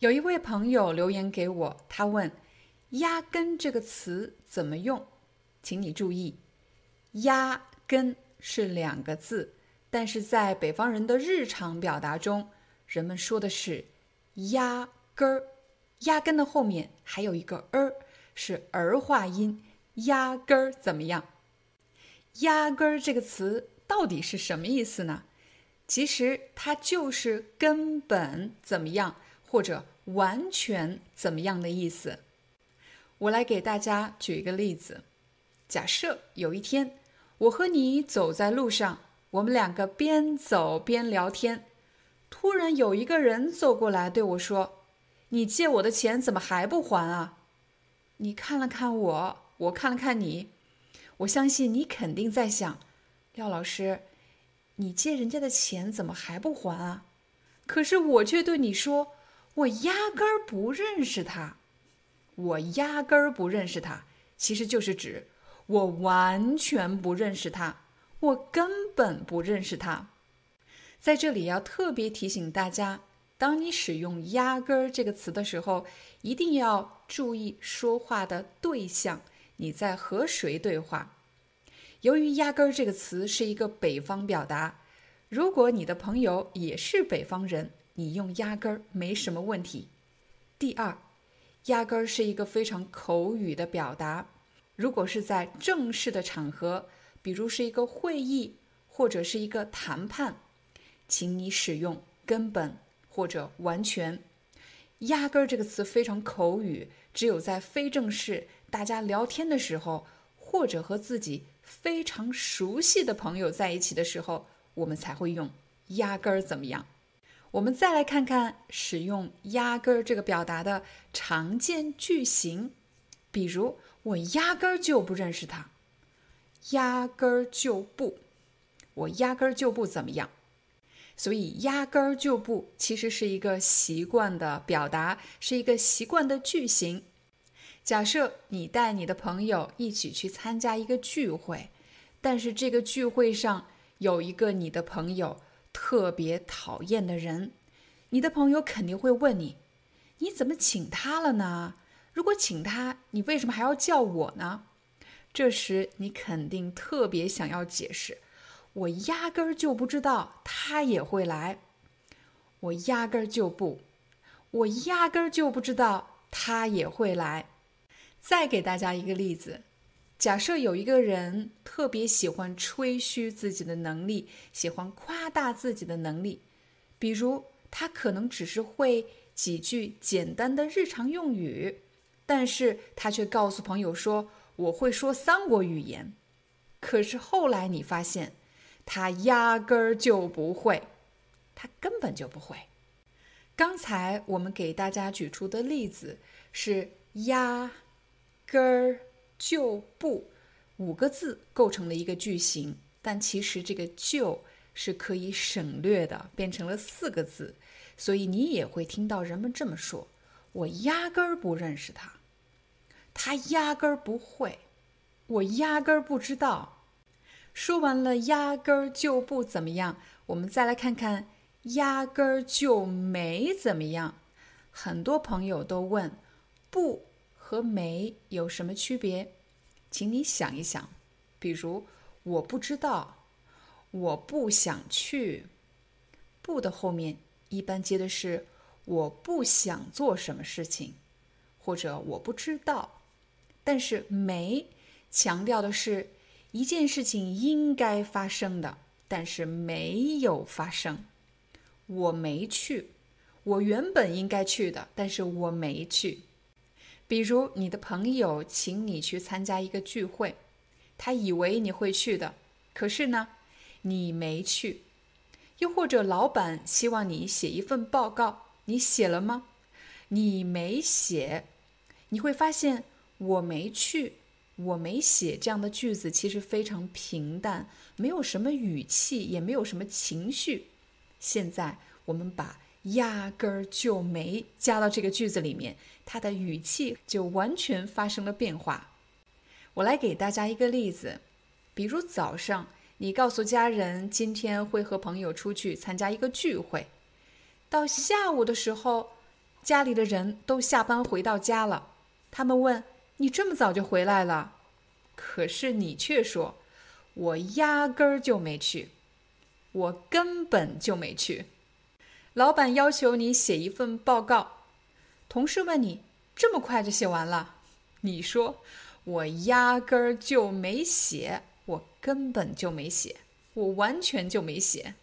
有一位朋友留言给我，他问：“压根这个词怎么用？”请你注意，“压根”是两个字，但是在北方人的日常表达中，人们说的是“压根儿”。压根的后面还有一个“儿”，是儿化音。压根儿怎么样？“压根儿”这个词到底是什么意思呢？其实它就是根本怎么样。或者完全怎么样的意思？我来给大家举一个例子。假设有一天，我和你走在路上，我们两个边走边聊天，突然有一个人走过来对我说：“你借我的钱怎么还不还啊？”你看了看我，我看了看你，我相信你肯定在想：廖老师，你借人家的钱怎么还不还啊？可是我却对你说。我压根儿不认识他，我压根儿不认识他，其实就是指我完全不认识他，我根本不认识他。在这里要特别提醒大家，当你使用“压根儿”这个词的时候，一定要注意说话的对象，你在和谁对话。由于“压根儿”这个词是一个北方表达，如果你的朋友也是北方人。你用压根儿没什么问题。第二，压根儿是一个非常口语的表达。如果是在正式的场合，比如是一个会议或者是一个谈判，请你使用根本或者完全。压根儿这个词非常口语，只有在非正式大家聊天的时候，或者和自己非常熟悉的朋友在一起的时候，我们才会用压根儿怎么样。我们再来看看使用“压根儿”这个表达的常见句型，比如我压根儿就不认识他，压根儿就不，我压根儿就不怎么样。所以“压根儿就不”其实是一个习惯的表达，是一个习惯的句型。假设你带你的朋友一起去参加一个聚会，但是这个聚会上有一个你的朋友。特别讨厌的人，你的朋友肯定会问你：“你怎么请他了呢？如果请他，你为什么还要叫我呢？”这时你肯定特别想要解释：“我压根儿就不知道他也会来，我压根儿就不，我压根儿就不知道他也会来。”再给大家一个例子。假设有一个人特别喜欢吹嘘自己的能力，喜欢夸大自己的能力，比如他可能只是会几句简单的日常用语，但是他却告诉朋友说我会说三国语言。可是后来你发现，他压根儿就不会，他根本就不会。刚才我们给大家举出的例子是压根儿。就不五个字构成了一个句型，但其实这个就是可以省略的，变成了四个字。所以你也会听到人们这么说：“我压根儿不认识他，他压根儿不会，我压根儿不知道。”说完了，压根儿就不怎么样。我们再来看看，压根儿就没怎么样。很多朋友都问：“不。”和没有什么区别？请你想一想。比如，我不知道，我不想去。不的后面一般接的是我不想做什么事情，或者我不知道。但是没强调的是一件事情应该发生的，但是没有发生。我没去，我原本应该去的，但是我没去。比如你的朋友请你去参加一个聚会，他以为你会去的，可是呢，你没去。又或者老板希望你写一份报告，你写了吗？你没写。你会发现我没去，我没写这样的句子其实非常平淡，没有什么语气，也没有什么情绪。现在我们把压根儿就没加到这个句子里面，它的语气就完全发生了变化。我来给大家一个例子，比如早上。你告诉家人今天会和朋友出去参加一个聚会，到下午的时候，家里的人都下班回到家了。他们问你这么早就回来了，可是你却说：“我压根儿就没去，我根本就没去。”老板要求你写一份报告，同事问你这么快就写完了，你说：“我压根儿就没写。”我根本就没写，我完全就没写。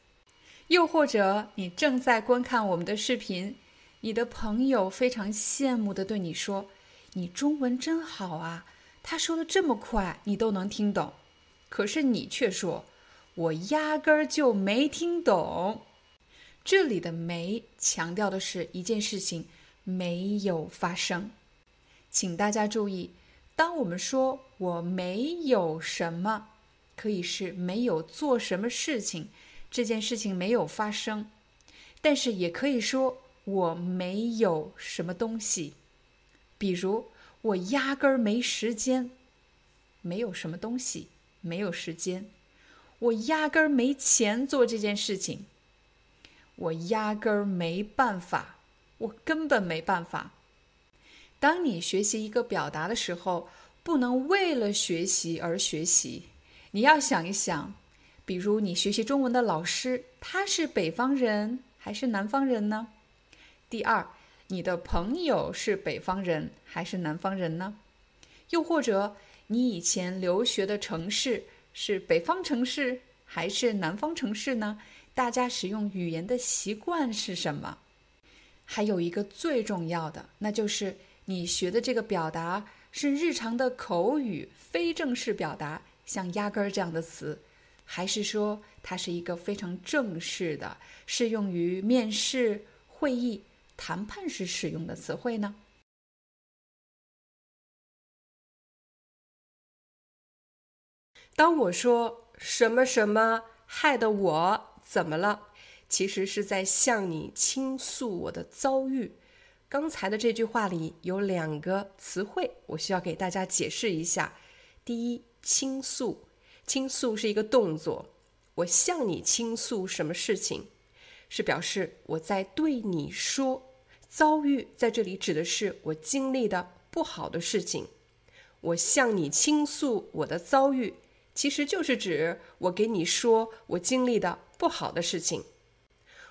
又或者，你正在观看我们的视频，你的朋友非常羡慕的对你说：“你中文真好啊！”他说的这么快，你都能听懂。可是你却说：“我压根儿就没听懂。”这里的“没”强调的是一件事情没有发生。请大家注意，当我们说我没有什么。可以是没有做什么事情，这件事情没有发生，但是也可以说我没有什么东西，比如我压根儿没时间，没有什么东西，没有时间，我压根儿没钱做这件事情，我压根儿没办法，我根本没办法。当你学习一个表达的时候，不能为了学习而学习。你要想一想，比如你学习中文的老师，他是北方人还是南方人呢？第二，你的朋友是北方人还是南方人呢？又或者你以前留学的城市是北方城市还是南方城市呢？大家使用语言的习惯是什么？还有一个最重要的，那就是你学的这个表达是日常的口语，非正式表达。像“压根儿”这样的词，还是说它是一个非常正式的、适用于面试、会议、谈判时使用的词汇呢？当我说什么什么害得我怎么了，其实是在向你倾诉我的遭遇。刚才的这句话里有两个词汇，我需要给大家解释一下。第一。倾诉，倾诉是一个动作。我向你倾诉什么事情，是表示我在对你说。遭遇在这里指的是我经历的不好的事情。我向你倾诉我的遭遇，其实就是指我给你说我经历的不好的事情。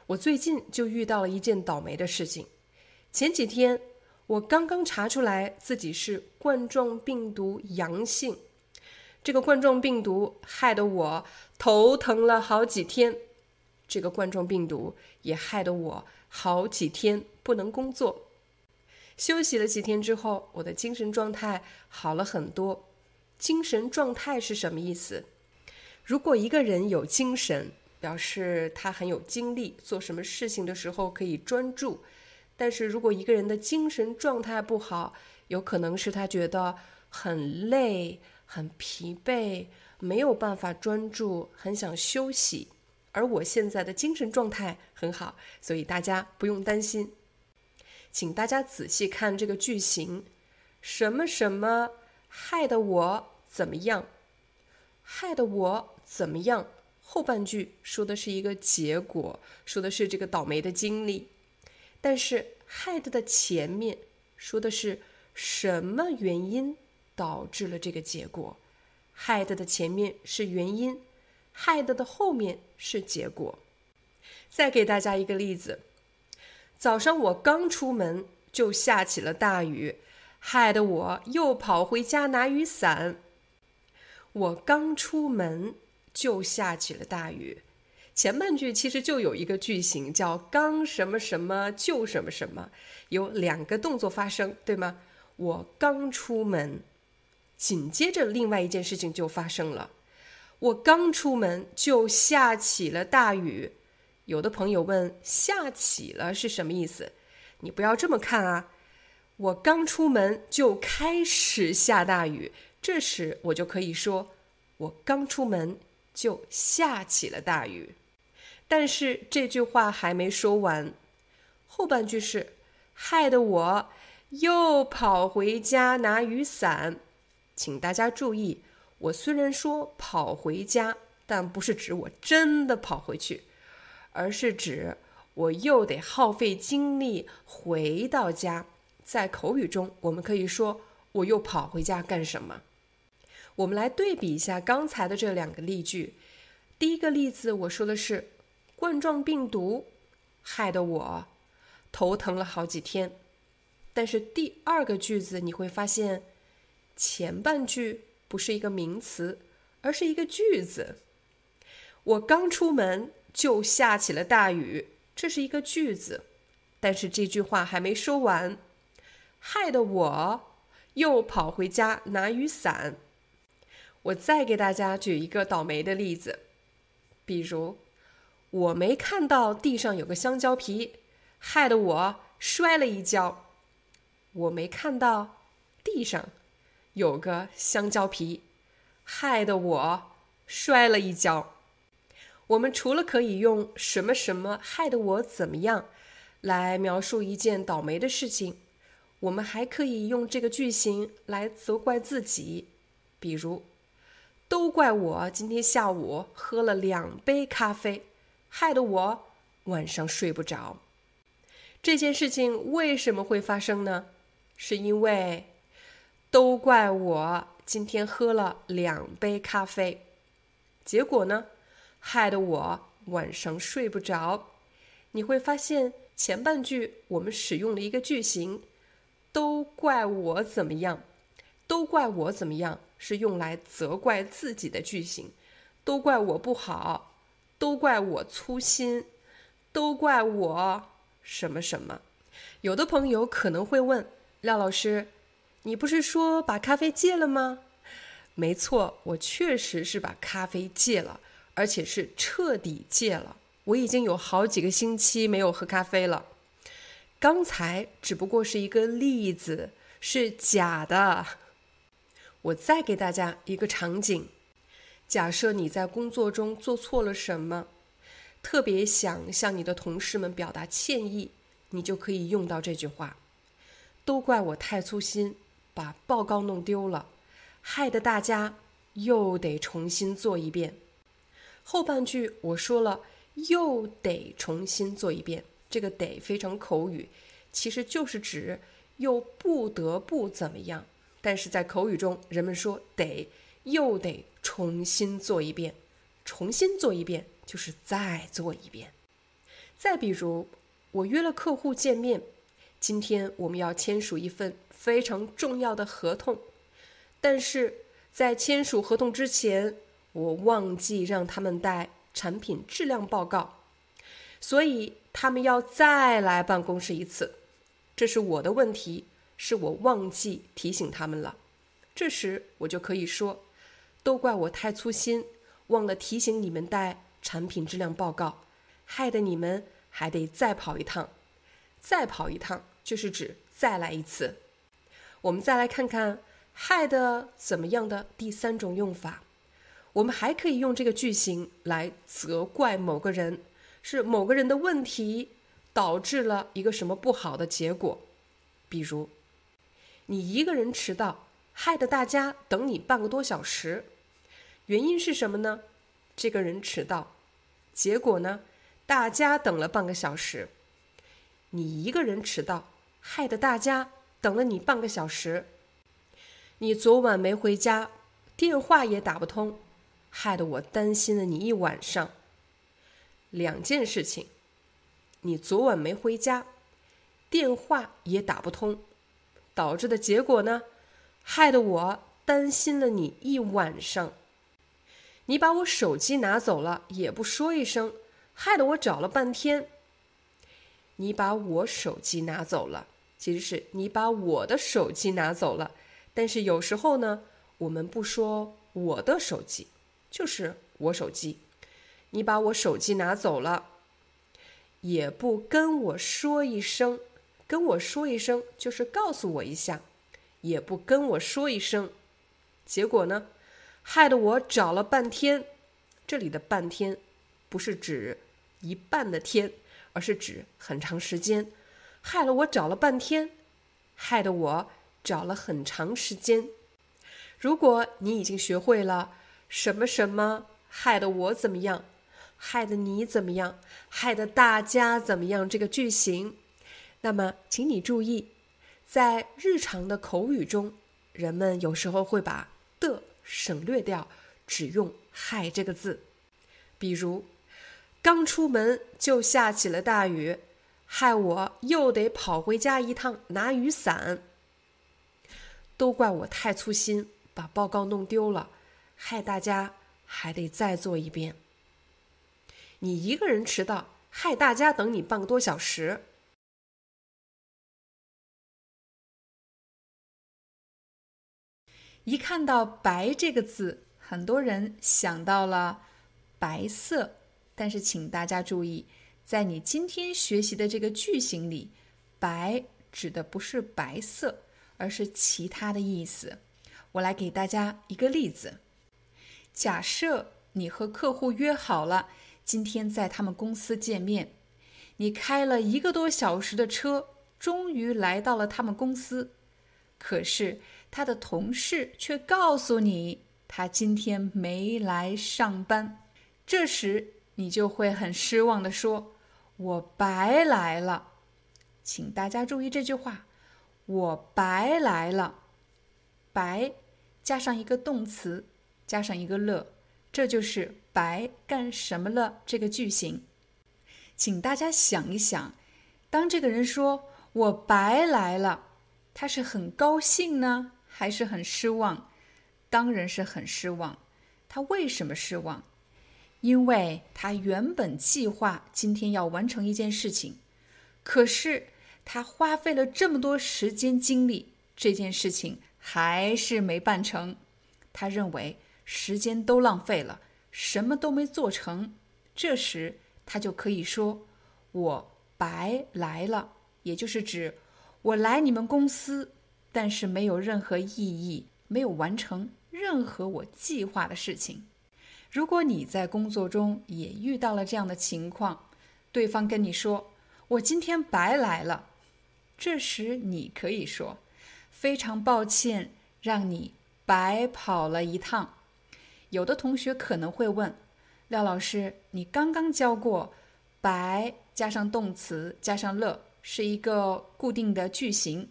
我最近就遇到了一件倒霉的事情。前几天我刚刚查出来自己是冠状病毒阳性。这个冠状病毒害得我头疼了好几天，这个冠状病毒也害得我好几天不能工作。休息了几天之后，我的精神状态好了很多。精神状态是什么意思？如果一个人有精神，表示他很有精力，做什么事情的时候可以专注。但是如果一个人的精神状态不好，有可能是他觉得很累。很疲惫，没有办法专注，很想休息。而我现在的精神状态很好，所以大家不用担心。请大家仔细看这个句型：什么什么害得我怎么样？害得我怎么样？后半句说的是一个结果，说的是这个倒霉的经历。但是 head 的前面说的是什么原因？导致了这个结果，，head 的前面是原因，，head 的后面是结果。再给大家一个例子：早上我刚出门就下起了大雨，害得我又跑回家拿雨伞。我刚出门就下起了大雨，前半句其实就有一个句型叫“刚什么什么就什么什么”，有两个动作发生，对吗？我刚出门，紧接着另外一件事情就发生了。我刚出门就下起了大雨。有的朋友问“下起了”是什么意思？你不要这么看啊！我刚出门就开始下大雨，这时我就可以说我刚出门就下起了大雨。但是这句话还没说完，后半句是害得我又跑回家拿雨伞。请大家注意，我虽然说跑回家，但不是指我真的跑回去。而是指我又得耗费精力回到家。在口语中，我们可以说我又跑回家干什么？我们来对比一下刚才的这两个例句。第一个例子，我说的是冠状病毒害得我头疼了好几天。但是第二个句子你会发现，前半句不是一个名词，而是一个句子。我刚出门。就下起了大雨，这是一个句子，但是这句话还没说完，害得我又跑回家拿雨伞。我再给大家举一个倒霉的例子，比如我没看到地上有个香蕉皮，害得我摔了一跤。我没看到地上有个香蕉皮，害得我摔了一跤。我们除了可以用什么什么害得我怎么样来描述一件倒霉的事情，我们还可以用这个句型来责怪自己，比如，都怪我今天下午喝了两杯咖啡，害得我晚上睡不着。这件事情为什么会发生呢？是因为都怪我今天喝了两杯咖啡，结果呢？害得我晚上睡不着。你会发现前半句我们使用了一个句型，都怪我怎么样？都怪我怎么样？是用来责怪自己的句型。都怪我不好，都怪我粗心，都怪我什么什么。有的朋友可能会问廖老师：“你不是说把咖啡戒了吗？”没错，我确实是把咖啡戒了。而且是彻底戒了，我已经有好几个星期没有喝咖啡了。刚才只不过是一个例子，是假的。我再给大家一个场景：假设你在工作中做错了什么，特别想向你的同事们表达歉意，你就可以用到这句话：“都怪我太粗心，把报告弄丢了，害得大家又得重新做一遍。”后半句我说了，又得重新做一遍。这个“得”非常口语，其实就是指又不得不怎么样。但是在口语中，人们说“得”又得重新做一遍，重新做一遍就是再做一遍。再比如，我约了客户见面，今天我们要签署一份非常重要的合同，但是在签署合同之前。我忘记让他们带产品质量报告，所以他们要再来办公室一次。这是我的问题，是我忘记提醒他们了。这时我就可以说：“都怪我太粗心，忘了提醒你们带产品质量报告，害得你们还得再跑一趟。再跑一趟就是指再来一次。”我们再来看看“害得怎么样的”第三种用法。我们还可以用这个句型来责怪某个人，是某个人的问题导致了一个什么不好的结果。比如，你一个人迟到，害得大家等你半个多小时，原因是什么呢？这个人迟到，结果呢，大家等了半个小时。你一个人迟到，害得大家等了你半个小时。你昨晚没回家，电话也打不通。害得我担心了你一晚上。两件事情，你昨晚没回家，电话也打不通，导致的结果呢？害得我担心了你一晚上。你把我手机拿走了也不说一声，害得我找了半天。你把我手机拿走了，其实是你把我的手机拿走了。但是有时候呢，我们不说我的手机，就是我手机。你把我手机拿走了，也不跟我说一声，跟我说一声就是告诉我一下，也不跟我说一声，结果呢，害得我找了半天。这里的半天，不是指一半的天。而是指很长时间，害了我找了半天，害得我找了很长时间。如果你已经学会了什么什么害得我怎么样，害得你怎么样，害得大家怎么样这个句型，那么请你注意，在日常的口语中，人们有时候会把的省略掉，只用害这个字，比如。刚出门就下起了大雨，害我又得跑回家一趟拿雨伞。都怪我太粗心，把报告弄丢了，害大家还得再做一遍。你一个人迟到，害大家等你半个多小时。一看到“白”这个字，很多人想到了白色。但是，请大家注意，在你今天学习的这个句型里，“白”指的不是白色，而是其他的意思。我来给大家一个例子：假设你和客户约好了今天在他们公司见面，你开了一个多小时的车，终于来到了他们公司，可是他的同事却告诉你他今天没来上班。这时，你就会很失望的说：“我白来了。”请大家注意这句话：“我白来了。”白加上一个动词，加上一个了，这就是“白干什么了”这个句型。请大家想一想，当这个人说我白来了，他是很高兴呢，还是很失望？当然是很失望。他为什么失望？因为他原本计划今天要完成一件事情，可是他花费了这么多时间精力，这件事情还是没办成。他认为时间都浪费了，什么都没做成。这时他就可以说：“我白来了。”也就是指我来你们公司，但是没有任何意义，没有完成任何我计划的事情。如果你在工作中也遇到了这样的情况，对方跟你说：“我今天白来了。”这时你可以说：“非常抱歉，让你白跑了一趟。”有的同学可能会问：“廖老师，你刚刚教过‘白’加上动词加上了是一个固定的句型，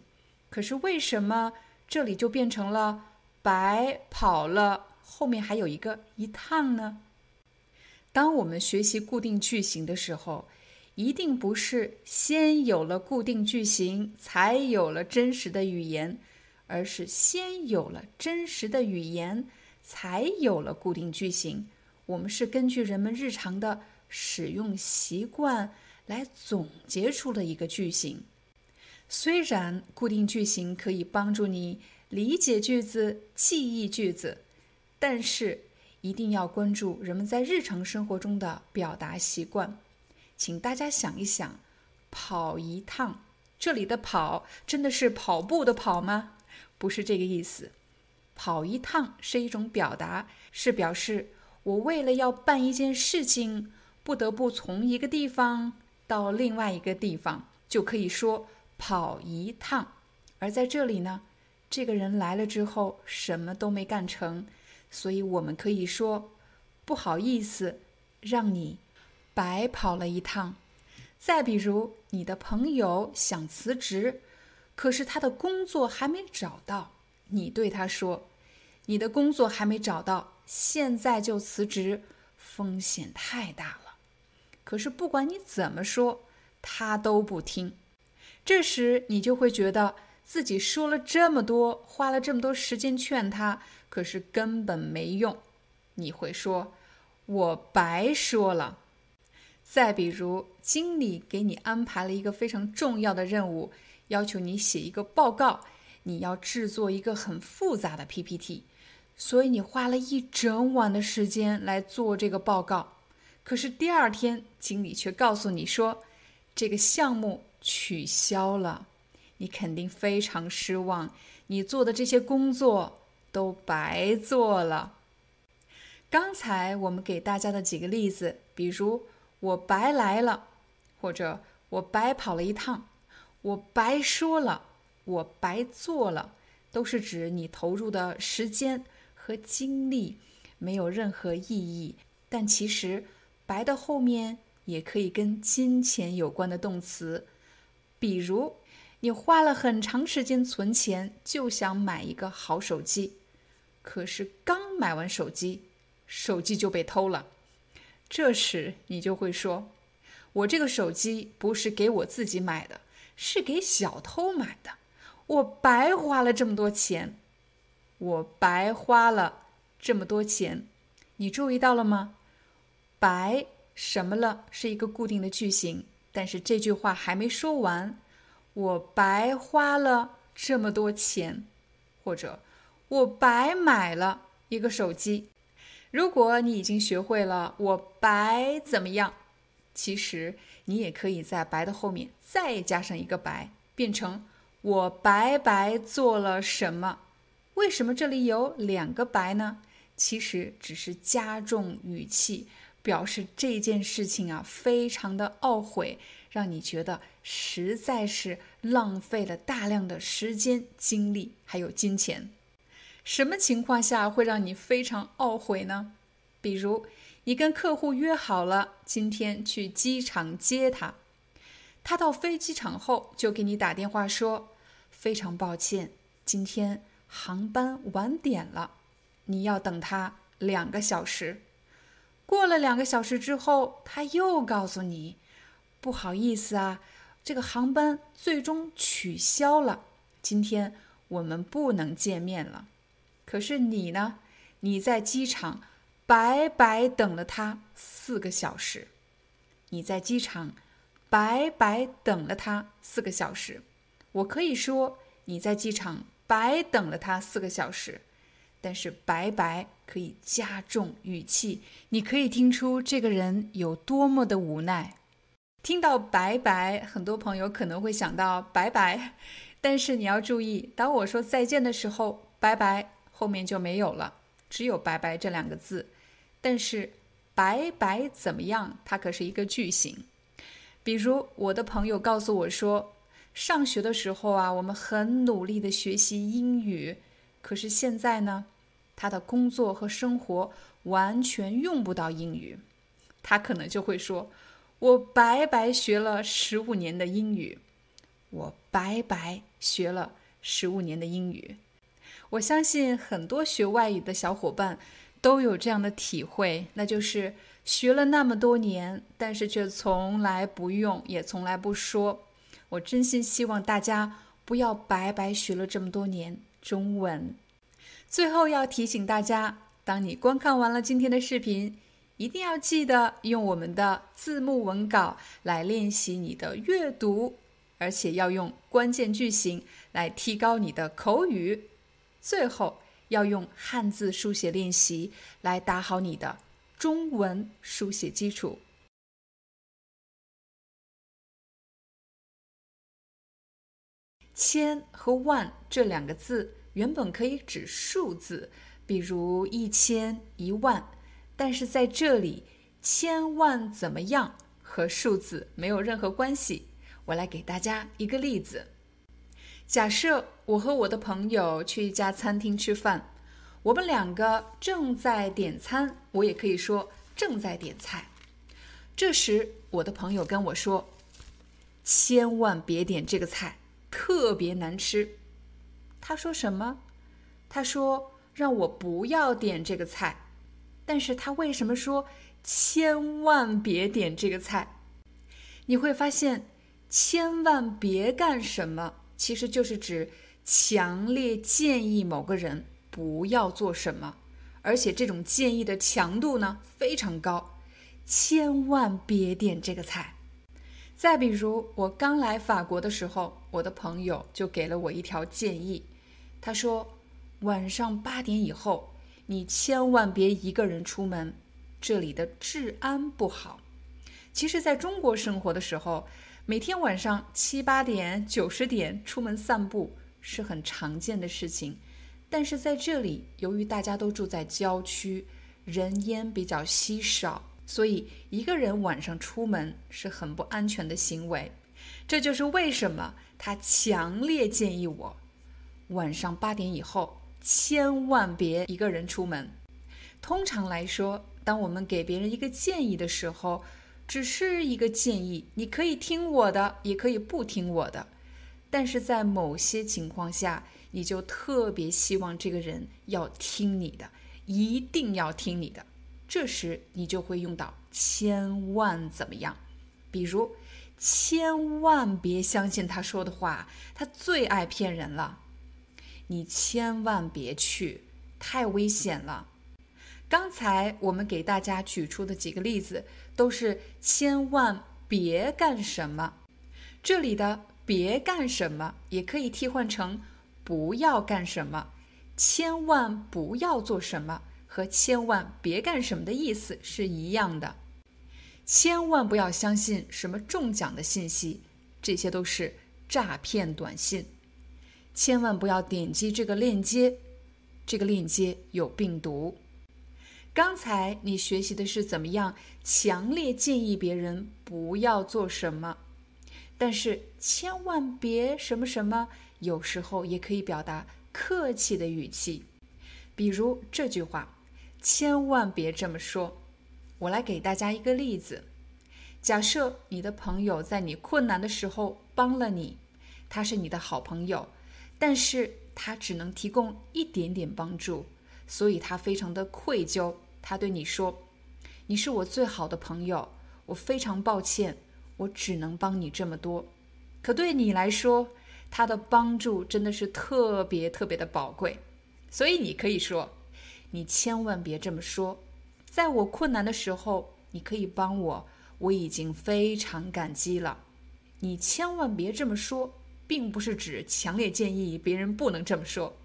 可是为什么这里就变成了‘白跑了’？”后面还有一个一趟呢。当我们学习固定句型的时候，一定不是先有了固定句型才有了真实的语言，而是先有了真实的语言才有了固定句型。我们是根据人们日常的使用习惯来总结出了一个句型。虽然固定句型可以帮助你理解句子、记忆句子。但是一定要关注人们在日常生活中的表达习惯，请大家想一想，跑一趟，这里的跑真的是跑步的跑吗？不是这个意思，跑一趟是一种表达，是表示我为了要办一件事情，不得不从一个地方到另外一个地方，就可以说跑一趟。而在这里呢，这个人来了之后什么都没干成。所以我们可以说，不好意思，让你白跑了一趟。再比如，你的朋友想辞职，可是他的工作还没找到，你对他说：“你的工作还没找到，现在就辞职，风险太大了。”可是不管你怎么说，他都不听。这时你就会觉得自己说了这么多，花了这么多时间劝他。可是根本没用，你会说：“我白说了。”再比如，经理给你安排了一个非常重要的任务，要求你写一个报告，你要制作一个很复杂的 PPT，所以你花了一整晚的时间来做这个报告。可是第二天，经理却告诉你说，这个项目取消了，你肯定非常失望，你做的这些工作都白做了。刚才我们给大家的几个例子，比如我白来了，或者我白跑了一趟，我白说了，我白做了，都是指你投入的时间和精力没有任何意义，但其实。白的后面也可以跟金钱有关的动词，比如你花了很长时间存钱，就想买一个好手机，可是刚买完手机，手机就被偷了。这时你就会说：“我这个手机不是给我自己买的，是给小偷买的，我白花了这么多钱，我白花了这么多钱。”你注意到了吗？白什么了是一个固定的句型，但是这句话还没说完。我白花了这么多钱，或者我白买了一个手机。如果你已经学会了我白怎么样，其实你也可以在白的后面再加上一个白，变成我白白做了什么。为什么这里有两个白呢？其实只是加重语气。表示这件事情啊，非常的懊悔，让你觉得实在是浪费了大量的时间、精力还有金钱。什么情况下会让你非常懊悔呢？比如你跟客户约好了今天去机场接他，他到飞机场后就给你打电话说：“非常抱歉，今天航班晚点了，你要等他两个小时。”过了两个小时之后，他又告诉你：“不好意思啊，这个航班最终取消了，今天我们不能见面了。”可是你呢？你在机场白白等了他四个小时。你在机场白白等了他四个小时。我可以说你在机场白等了他四个小时。但是白白可以加重语气，你可以听出这个人有多么的无奈。听到白白，很多朋友可能会想到拜拜，但是你要注意，当我说再见的时候，拜拜后面就没有了，只有拜拜这两个字。但是白白怎么样？它可是一个句型。比如我的朋友告诉我说，上学的时候啊，我们很努力的学习英语，可是现在呢？他的工作和生活完全用不到英语，他可能就会说：“我白白学了十五年的英语，我白白学了十五年的英语。”我相信很多学外语的小伙伴都有这样的体会，那就是学了那么多年，但是却从来不用，也从来不说。我真心希望大家不要白白学了这么多年中文。最后要提醒大家，当你观看完了今天的视频，一定要记得用我们的字幕文稿来练习你的阅读，而且要用关键句型来提高你的口语。最后要用汉字书写练习来打好你的中文书写基础。千和万这两个字。原本可以指数字，比如一千、一万，但是在这里，千万怎么样和数字没有任何关系。我来给大家一个例子：假设我和我的朋友去一家餐厅吃饭，我们两个正在点餐，我也可以说正在点菜。这时，我的朋友跟我说：“千万别点这个菜，特别难吃。”他说什么？他说让我不要点这个菜，但是他为什么说千万别点这个菜？你会发现，千万别干什么，其实就是指强烈建议某个人不要做什么，而且这种建议的强度呢非常高。千万别点这个菜。再比如，我刚来法国的时候，我的朋友就给了我一条建议，他说，晚上八点以后，你千万别一个人出门，这里的治安不好。其实，在中国生活的时候，每天晚上七八点、九十点出门散步是很常见的事情，但是在这里，由于大家都住在郊区，人烟比较稀少。所以，一个人晚上出门是很不安全的行为。这就是为什么他强烈建议我，晚上八点以后千万别一个人出门。通常来说，当我们给别人一个建议的时候，只是一个建议，你可以听我的，也可以不听我的。但是在某些情况下，你就特别希望这个人要听你的，一定要听你的。这时你就会用到千万怎么样？比如，千万别相信他说的话，他最爱骗人了。你千万别去，太危险了。刚才我们给大家举出的几个例子，都是千万别干什么。这里的“别干什么”也可以替换成“不要干什么”，千万不要做什么。和千万别干什么的意思是一样的，千万不要相信什么中奖的信息，这些都是诈骗短信。千万不要点击这个链接，这个链接有病毒。刚才你学习的是怎么样强烈建议别人不要做什么，但是千万别什么什么，有时候也可以表达客气的语气，比如这句话。千万别这么说。我来给大家一个例子：假设你的朋友在你困难的时候帮了你，他是你的好朋友，但是他只能提供一点点帮助，所以他非常的愧疚。他对你说：“你是我最好的朋友，我非常抱歉，我只能帮你这么多。”可对你来说，他的帮助真的是特别特别的宝贵，所以你可以说。你千万别这么说，在我困难的时候，你可以帮我，我已经非常感激了。你千万别这么说，并不是指强烈建议别人不能这么说，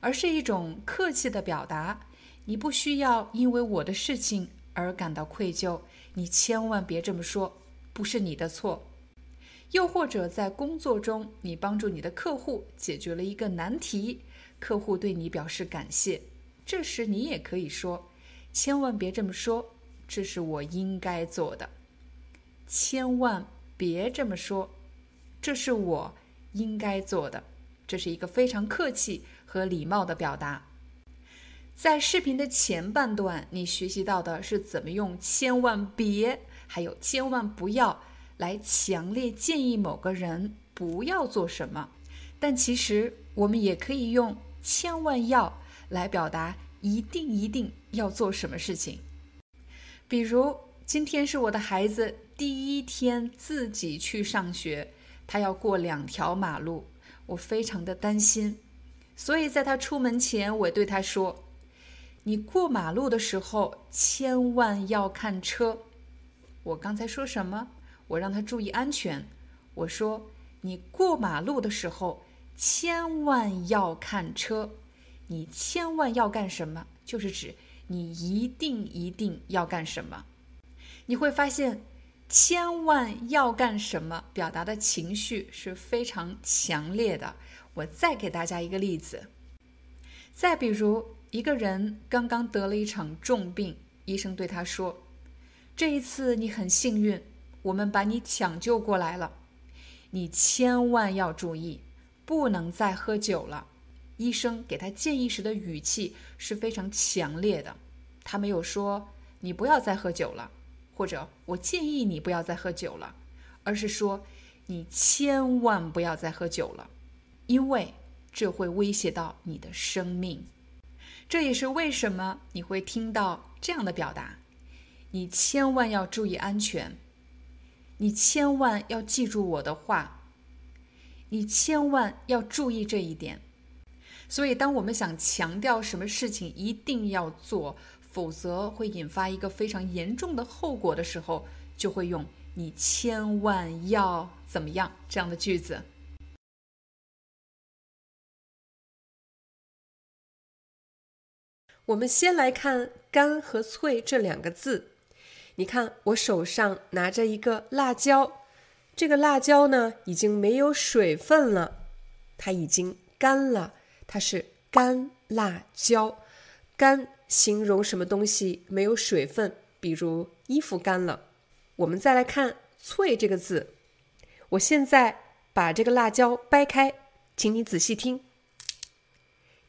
而是一种客气的表达。你不需要因为我的事情而感到愧疚。你千万别这么说，不是你的错。又或者在工作中，你帮助你的客户解决了一个难题，客户对你表示感谢。这时你也可以说：“千万别这么说，这是我应该做的。”千万别这么说，这是我应该做的。这是一个非常客气和礼貌的表达。在视频的前半段，你学习到的是怎么用“千万别”还有“千万不要”来强烈建议某个人不要做什么。但其实我们也可以用“千万要”。来表达一定一定要做什么事情，比如今天是我的孩子第一天自己去上学，他要过两条马路，我非常的担心，所以在他出门前，我对他说：“你过马路的时候千万要看车。”我刚才说什么？我让他注意安全。我说：“你过马路的时候千万要看车。”你千万要干什么，就是指你一定一定要干什么。你会发现，千万要干什么表达的情绪是非常强烈的。我再给大家一个例子。再比如，一个人刚刚得了一场重病，医生对他说：“这一次你很幸运，我们把你抢救过来了。你千万要注意，不能再喝酒了。”医生给他建议时的语气是非常强烈的，他没有说“你不要再喝酒了”或者“我建议你不要再喝酒了”，而是说“你千万不要再喝酒了”，因为这会威胁到你的生命。这也是为什么你会听到这样的表达：“你千万要注意安全，你千万要记住我的话，你千万要注意这一点。”所以，当我们想强调什么事情一定要做，否则会引发一个非常严重的后果的时候，就会用“你千万要怎么样”这样的句子。我们先来看“干”和“脆”这两个字。你看，我手上拿着一个辣椒，这个辣椒呢已经没有水分了，它已经干了，它是干辣椒。干形容什么东西没有水分，比如衣服干了。我们再来看“脆”这个字，我现在把这个辣椒掰开，请你仔细听。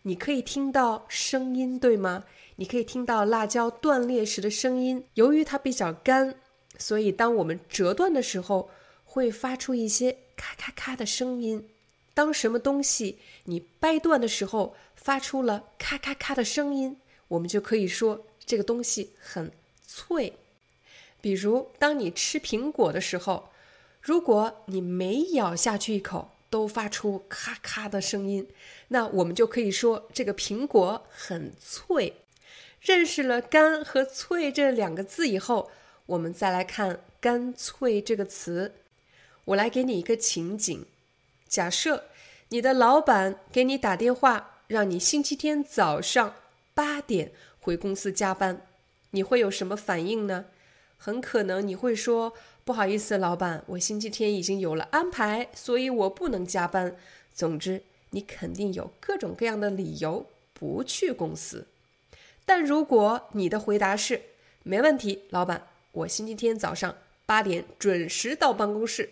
你可以听到声音，对吗？你可以听到辣椒断裂时的声音。由于它比较干，所以当我们折断的时候，会发出一些咔咔咔的声音。当什么东西你掰断的时候，发出了咔咔咔的声音，我们就可以说这个东西很脆。比如，当你吃苹果的时候，如果你每咬下去一口，都发出咔咔的声音，那我们就可以说这个苹果很脆。认识了“干”和“脆”这两个字以后，我们再来看“干脆”这个词。我来给你一个情景：假设你的老板给你打电话，让你星期天早上八点回公司加班，你会有什么反应呢？很可能你会说。不好意思，老板，我星期天已经有了安排，所以我不能加班。总之，你肯定有各种各样的理由不去公司。但如果你的回答是“没问题，老板，我星期天早上八点准时到办公室”，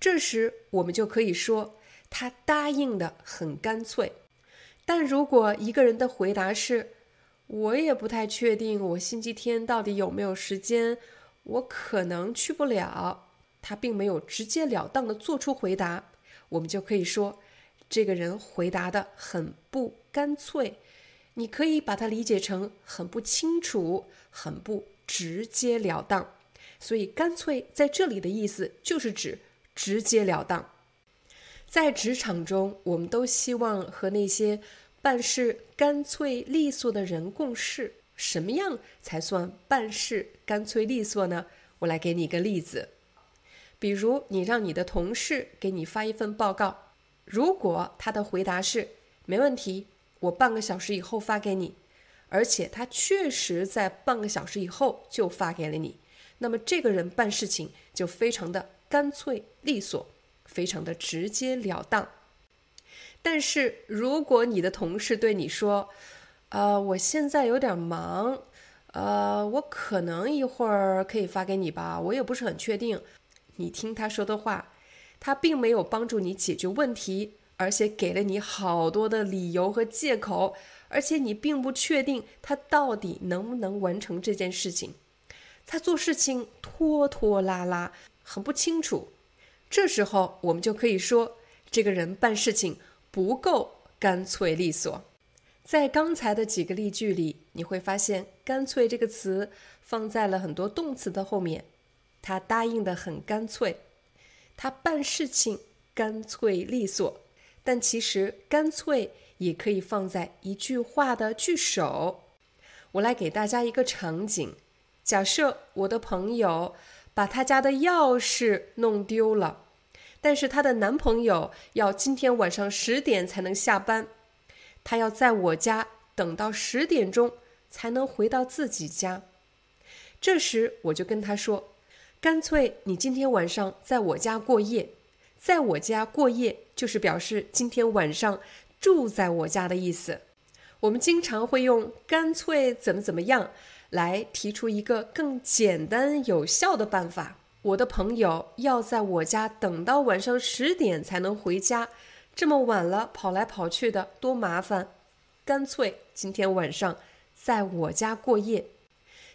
这时我们就可以说他答应的很干脆。但如果一个人的回答是“我也不太确定，我星期天到底有没有时间”，我可能去不了，他并没有直截了当的做出回答，我们就可以说，这个人回答的很不干脆。你可以把它理解成很不清楚、很不直截了当。所以，干脆在这里的意思就是指直截了当。在职场中，我们都希望和那些办事干脆利索的人共事。什么样才算办事干脆利索呢？我来给你一个例子，比如你让你的同事给你发一份报告，如果他的回答是没问题，我半个小时以后发给你，而且他确实在半个小时以后就发给了你，那么这个人办事情就非常的干脆利索，非常的直截了当。但是如果你的同事对你说，呃，我现在有点忙，呃，我可能一会儿可以发给你吧，我也不是很确定。你听他说的话，他并没有帮助你解决问题，而且给了你好多的理由和借口，而且你并不确定他到底能不能完成这件事情。他做事情拖拖拉拉，很不清楚。这时候我们就可以说，这个人办事情不够干脆利索。在刚才的几个例句里，你会发现“干脆”这个词放在了很多动词的后面。他答应的很干脆，他办事情干脆利索。但其实“干脆”也可以放在一句话的句首。我来给大家一个场景：假设我的朋友把他家的钥匙弄丢了，但是她的男朋友要今天晚上十点才能下班。他要在我家等到十点钟才能回到自己家，这时我就跟他说：“干脆你今天晚上在我家过夜，在我家过夜就是表示今天晚上住在我家的意思。”我们经常会用“干脆怎么怎么样”来提出一个更简单有效的办法。我的朋友要在我家等到晚上十点才能回家。这么晚了，跑来跑去的多麻烦，干脆今天晚上在我家过夜。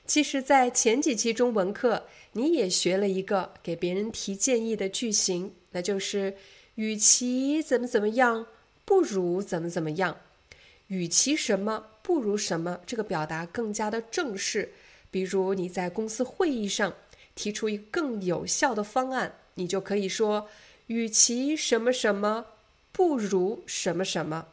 其实，在前几期中文课，你也学了一个给别人提建议的句型，那就是“与其怎么怎么样，不如怎么怎么样”。与其什么不如什么，这个表达更加的正式。比如你在公司会议上提出一更有效的方案，你就可以说“与其什么什么”。不如什么什么，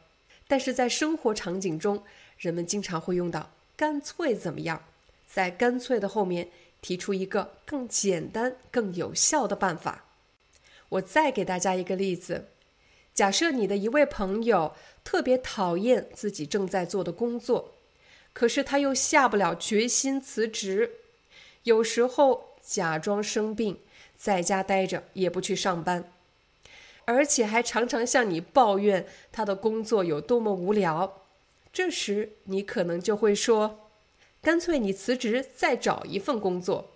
但是在生活场景中，人们经常会用到干脆怎么样？在干脆的后面提出一个更简单、更有效的办法。我再给大家一个例子：假设你的一位朋友特别讨厌自己正在做的工作，可是他又下不了决心辞职，有时候假装生病，在家待着也不去上班。而且还常常向你抱怨他的工作有多么无聊，这时你可能就会说：“干脆你辞职，再找一份工作。”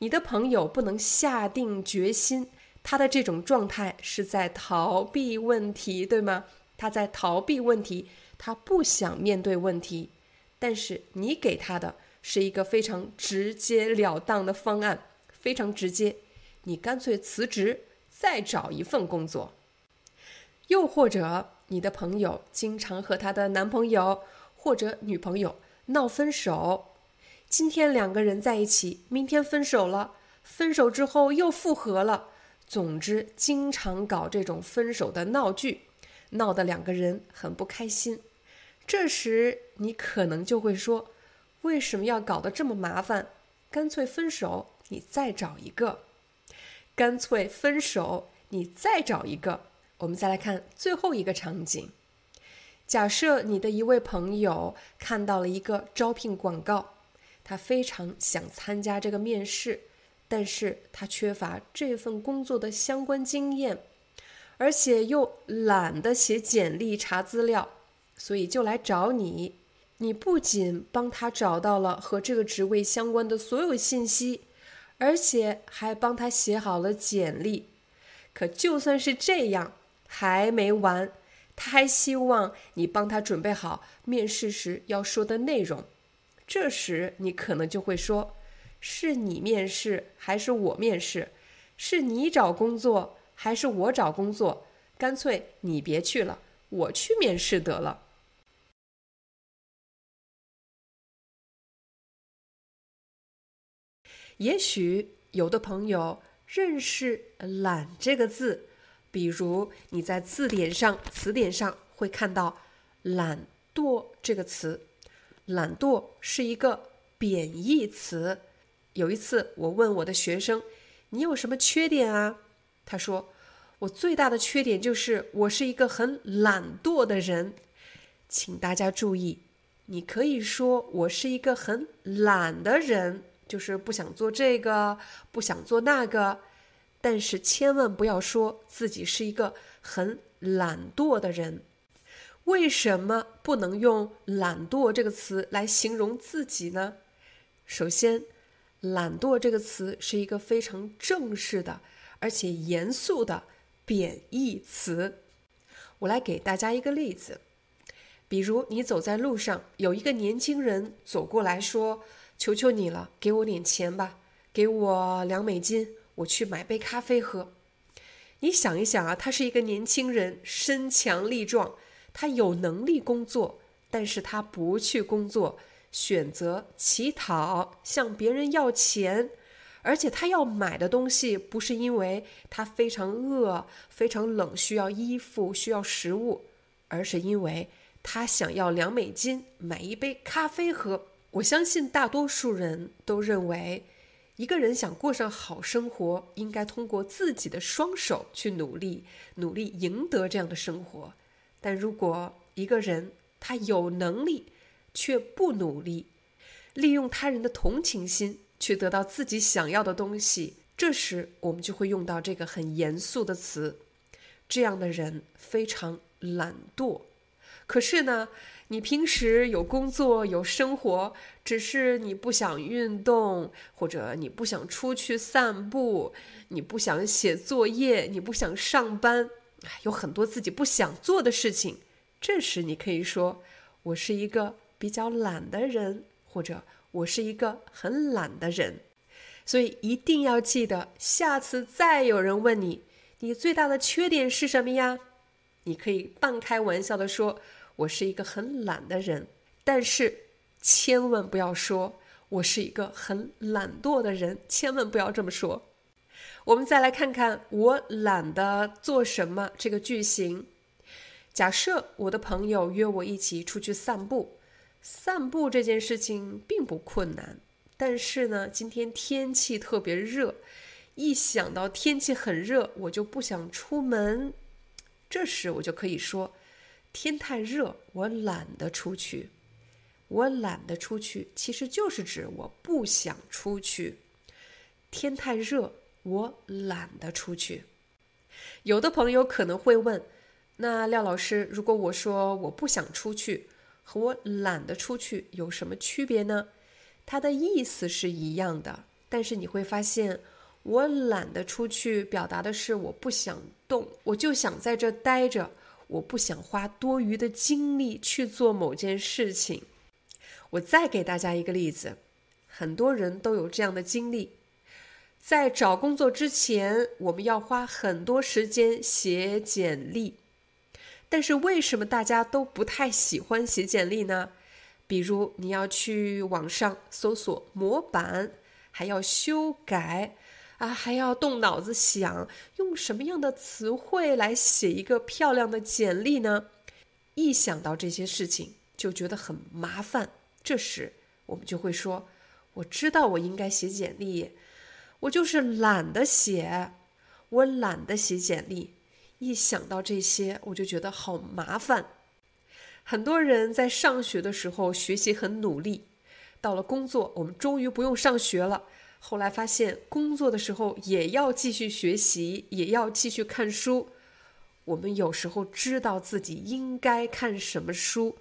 你的朋友不能下定决心，他的这种状态是在逃避问题，对吗？他在逃避问题，他不想面对问题。但是你给他的是一个非常直截了当的方案，非常直接，你干脆辞职。再找一份工作，又或者你的朋友经常和他的男朋友或者女朋友闹分手，今天两个人在一起，明天分手了，分手之后又复合了，总之经常搞这种分手的闹剧，闹得两个人很不开心。这时你可能就会说：“为什么要搞得这么麻烦？干脆分手，你再找一个。”干脆分手，你再找一个。我们再来看最后一个场景。假设你的一位朋友看到了一个招聘广告，他非常想参加这个面试，但是他缺乏这份工作的相关经验，而且又懒得写简历查资料，所以就来找你。你不仅帮他找到了和这个职位相关的所有信息。而且还帮他写好了简历，可就算是这样还没完，他还希望你帮他准备好面试时要说的内容。这时你可能就会说：“是你面试还是我面试？是你找工作还是我找工作？干脆你别去了，我去面试得了。”也许有的朋友认识“懒”这个字，比如你在字典上、词典上会看到“懒惰”这个词。懒惰是一个贬义词。有一次，我问我的学生：“你有什么缺点啊？”他说：“我最大的缺点就是我是一个很懒惰的人。”请大家注意，你可以说我是一个很懒的人。就是不想做这个，不想做那个，但是千万不要说自己是一个很懒惰的人。为什么不能用“懒惰”这个词来形容自己呢？首先，“懒惰”这个词是一个非常正式的，而且严肃的贬义词。我来给大家一个例子，比如你走在路上，有一个年轻人走过来说。求求你了，给我点钱吧，给我两美金，我去买杯咖啡喝。你想一想啊，他是一个年轻人，身强力壮，他有能力工作，但是他不去工作，选择乞讨，向别人要钱，而且他要买的东西不是因为他非常饿、非常冷需要衣服、需要食物，而是因为他想要两美金买一杯咖啡喝。我相信大多数人都认为，一个人想过上好生活，应该通过自己的双手去努力，努力赢得这样的生活。但如果一个人他有能力却不努力，利用他人的同情心去得到自己想要的东西，这时我们就会用到这个很严肃的词：这样的人非常懒惰。可是呢？你平时有工作有生活，只是你不想运动，或者你不想出去散步，你不想写作业，你不想上班，有很多自己不想做的事情。这时你可以说：“我是一个比较懒的人，或者我是一个很懒的人。”所以一定要记得，下次再有人问你，你最大的缺点是什么呀？你可以半开玩笑的说。我是一个很懒的人，但是千万不要说我是一个很懒惰的人，千万不要这么说。我们再来看看我懒得做什么这个句型。假设我的朋友约我一起出去散步，散步这件事情并不困难，但是呢，今天天气特别热，一想到天气很热，我就不想出门。这时我就可以说，天太热，我懒得出去。我懒得出去，其实就是指我不想出去。天太热，我懒得出去。有的朋友可能会问，那廖老师，如果我说我不想出去，和我懒得出去有什么区别呢？它的意思是一样的，但是你会发现，我懒得出去，表达的是我不想动，我就想在这待着，我不想花多余的精力去做某件事情。我再给大家一个例子，很多人都有这样的经历，在找工作之前，我们要花很多时间写简历，但是为什么大家都不太喜欢写简历呢？比如你要去网上搜索模板，还要修改，啊，还要动脑子想用什么样的词汇来写一个漂亮的简历呢？一想到这些事情，就觉得很麻烦。这时，我们就会说：“我知道我应该写简历，我就是懒得写，我懒得写简历。一想到这些，我就觉得好麻烦。”很多人在上学的时候学习很努力，到了工作，我们终于不用上学了。后来发现，工作的时候也要继续学习，也要继续看书。我们有时候知道自己应该看什么书，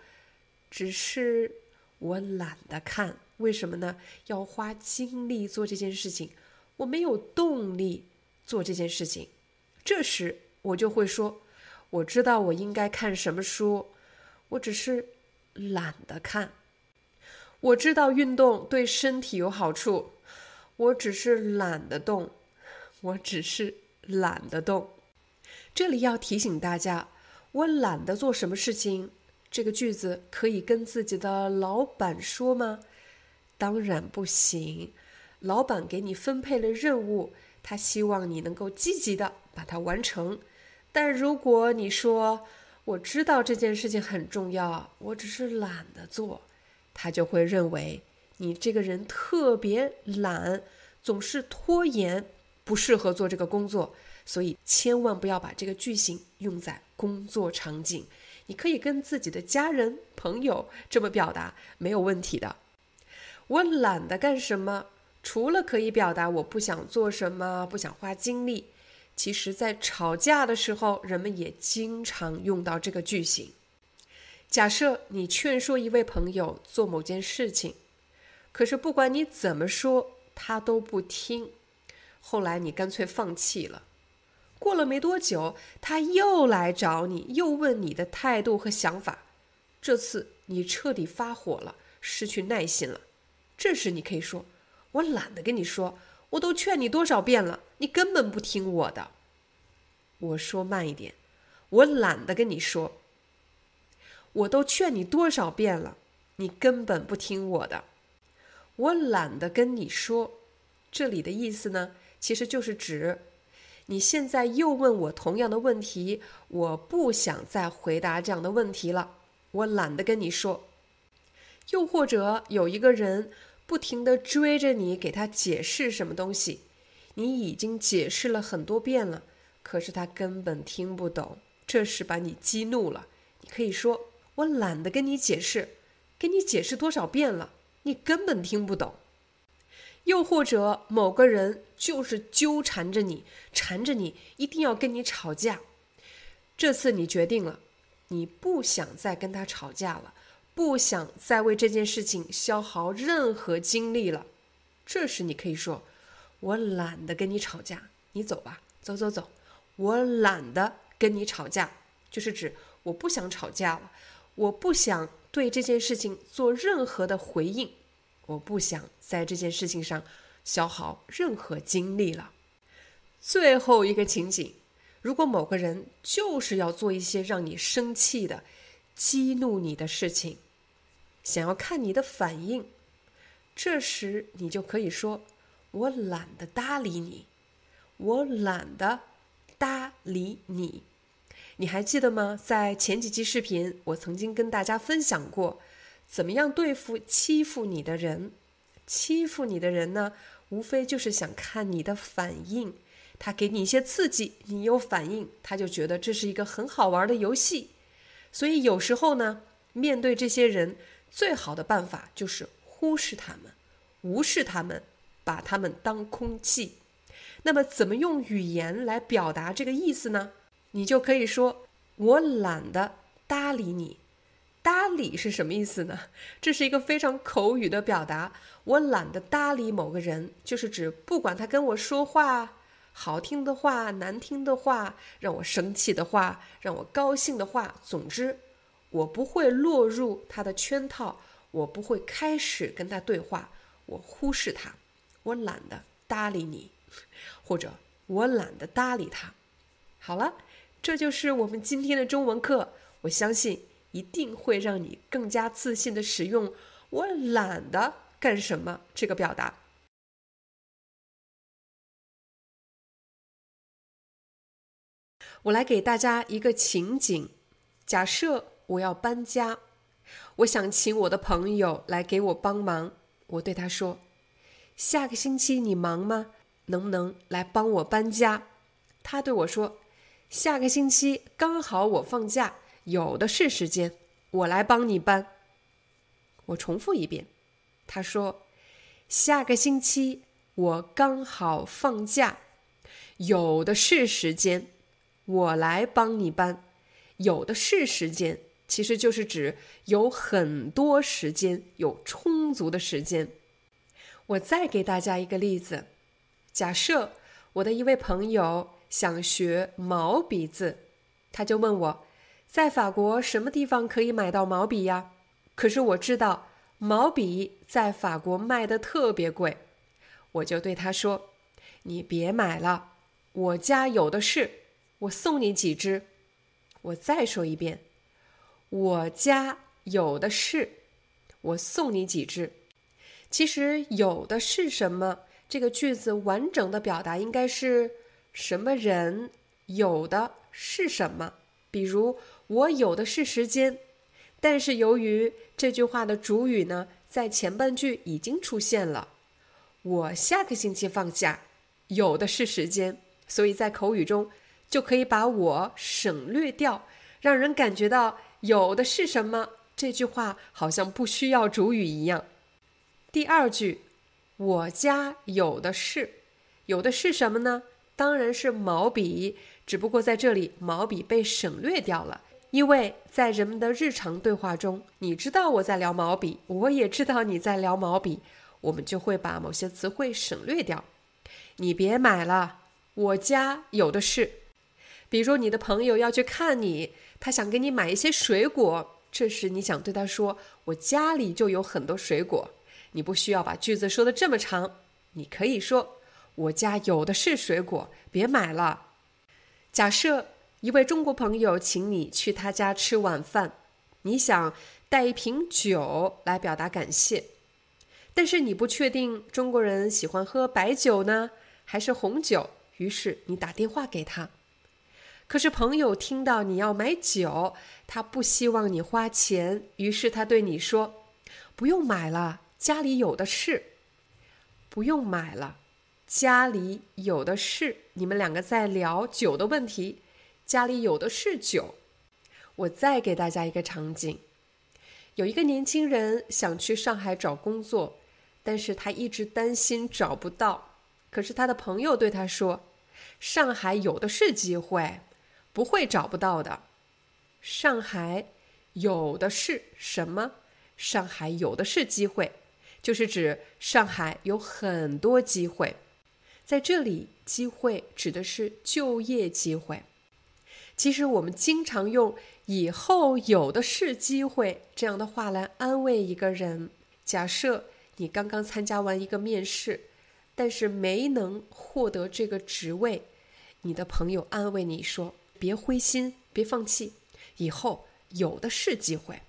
只是。我懒得看，为什么呢？要花精力做这件事情，我没有动力做这件事情。这时我就会说：“我知道我应该看什么书，我只是懒得看。我知道运动对身体有好处，我只是懒得动，我只是懒得动。”这里要提醒大家，我懒得做什么事情。这个句子可以跟自己的老板说吗？当然不行。老板给你分配了任务，他希望你能够积极的把它完成。但如果你说我知道这件事情很重要，我只是懒得做，他就会认为你这个人特别懒，总是拖延，不适合做这个工作。所以千万不要把这个句型用在工作场景。你可以跟自己的家人、朋友这么表达，没有问题的。我懒得干什么，除了可以表达我不想做什么、不想花精力，其实在吵架的时候，人们也经常用到这个句型。假设你劝说一位朋友做某件事情，可是不管你怎么说，他都不听，后来你干脆放弃了。过了没多久，他又来找你，又问你的态度和想法。这次你彻底发火了，失去耐心了。这时你可以说：“我懒得跟你说，我都劝你多少遍了，你根本不听我的。”我说慢一点，我懒得跟你说，我都劝你多少遍了，你根本不听我的。我懒得跟你说，这里的意思呢，其实就是指。你现在又问我同样的问题，我不想再回答这样的问题了，我懒得跟你说。又或者有一个人不停地追着你给他解释什么东西，你已经解释了很多遍了，可是他根本听不懂，这时把你激怒了，你可以说：“我懒得跟你解释，跟你解释多少遍了，你根本听不懂。”又或者某个人就是纠缠着你，缠着你，一定要跟你吵架。这次你决定了，你不想再跟他吵架了，不想再为这件事情消耗任何精力了。这时你可以说：“我懒得跟你吵架，你走吧，走走走。”我懒得跟你吵架，就是指我不想吵架了，我不想对这件事情做任何的回应。我不想在这件事情上消耗任何精力了。最后一个情景，如果某个人就是要做一些让你生气的、激怒你的事情，想要看你的反应，这时你就可以说：“我懒得搭理你，我懒得搭理你。”你还记得吗？在前几期视频，我曾经跟大家分享过。怎么样对付欺负你的人？欺负你的人呢，无非就是想看你的反应。他给你一些刺激，你有反应，他就觉得这是一个很好玩的游戏。所以有时候呢，面对这些人，最好的办法就是忽视他们，无视他们，把他们当空气。那么，怎么用语言来表达这个意思呢？你就可以说：“我懒得搭理你。”搭理是什么意思呢？这是一个非常口语的表达。我懒得搭理某个人，就是指不管他跟我说话。好听的话，难听的话，让我生气的话，让我高兴的话，总之，我不会落入他的圈套，我不会开始跟他对话，我忽视他，我懒得搭理你，或者我懒得搭理他。好了，这就是我们今天的中文课，我相信一定会让你更加自信的使用“我懒得干什么”这个表达。我来给大家一个情景：假设我要搬家，我想请我的朋友来给我帮忙。我对他说：“下个星期你忙吗？能不能来帮我搬家？”他对我说：“下个星期刚好我放假，有的是时间，我来帮你搬。”我重复一遍，他说：“下个星期我刚好放假，有的是时间。”我来帮你搬，有的是时间，其实就是指有很多时间，有充足的时间。我再给大家一个例子，假设我的一位朋友想学毛笔字，他就问我，在法国什么地方可以买到毛笔呀？可是我知道毛笔在法国卖的特别贵，我就对他说：“你别买了，我家有的是。”我送你几支，我再说一遍，我家有的是，我送你几支。其实有的是什么？这个句子完整的表达应该是什么人有的是什么？比如我有的是时间，但是由于这句话的主语呢，在前半句已经出现了，我下个星期放假，有的是时间，所以在口语中。就可以把我省略掉，让人感觉到有的是什么。这句话好像不需要主语一样。第二句，我家有的是，有的是什么呢？当然是毛笔，只不过在这里毛笔被省略掉了，因为在人们的日常对话中，你知道我在聊毛笔，我也知道你在聊毛笔，我们就会把某些词汇省略掉。你别买了，我家有的是。比如你的朋友要去看你，他想给你买一些水果，这时你想对他说：“我家里就有很多水果。”你不需要把句子说的这么长，你可以说：“我家有的是水果，别买了。”假设一位中国朋友请你去他家吃晚饭，你想带一瓶酒来表达感谢，但是你不确定中国人喜欢喝白酒呢，还是红酒，于是你打电话给他。可是朋友听到你要买酒，他不希望你花钱，于是他对你说：“不用买了，家里有的是。”不用买了，家里有的是。你们两个在聊酒的问题，家里有的是酒。我再给大家一个场景：有一个年轻人想去上海找工作，但是他一直担心找不到。可是他的朋友对他说：“上海有的是机会。”不会找不到的。上海有的是什么？上海有的是机会，就是指上海有很多机会。在这里，机会指的是就业机会。其实我们经常用“以后有的是机会”这样的话来安慰一个人。假设你刚刚参加完一个面试，但是没能获得这个职位，你的朋友安慰你说。别灰心，别放弃，以后有的是机会。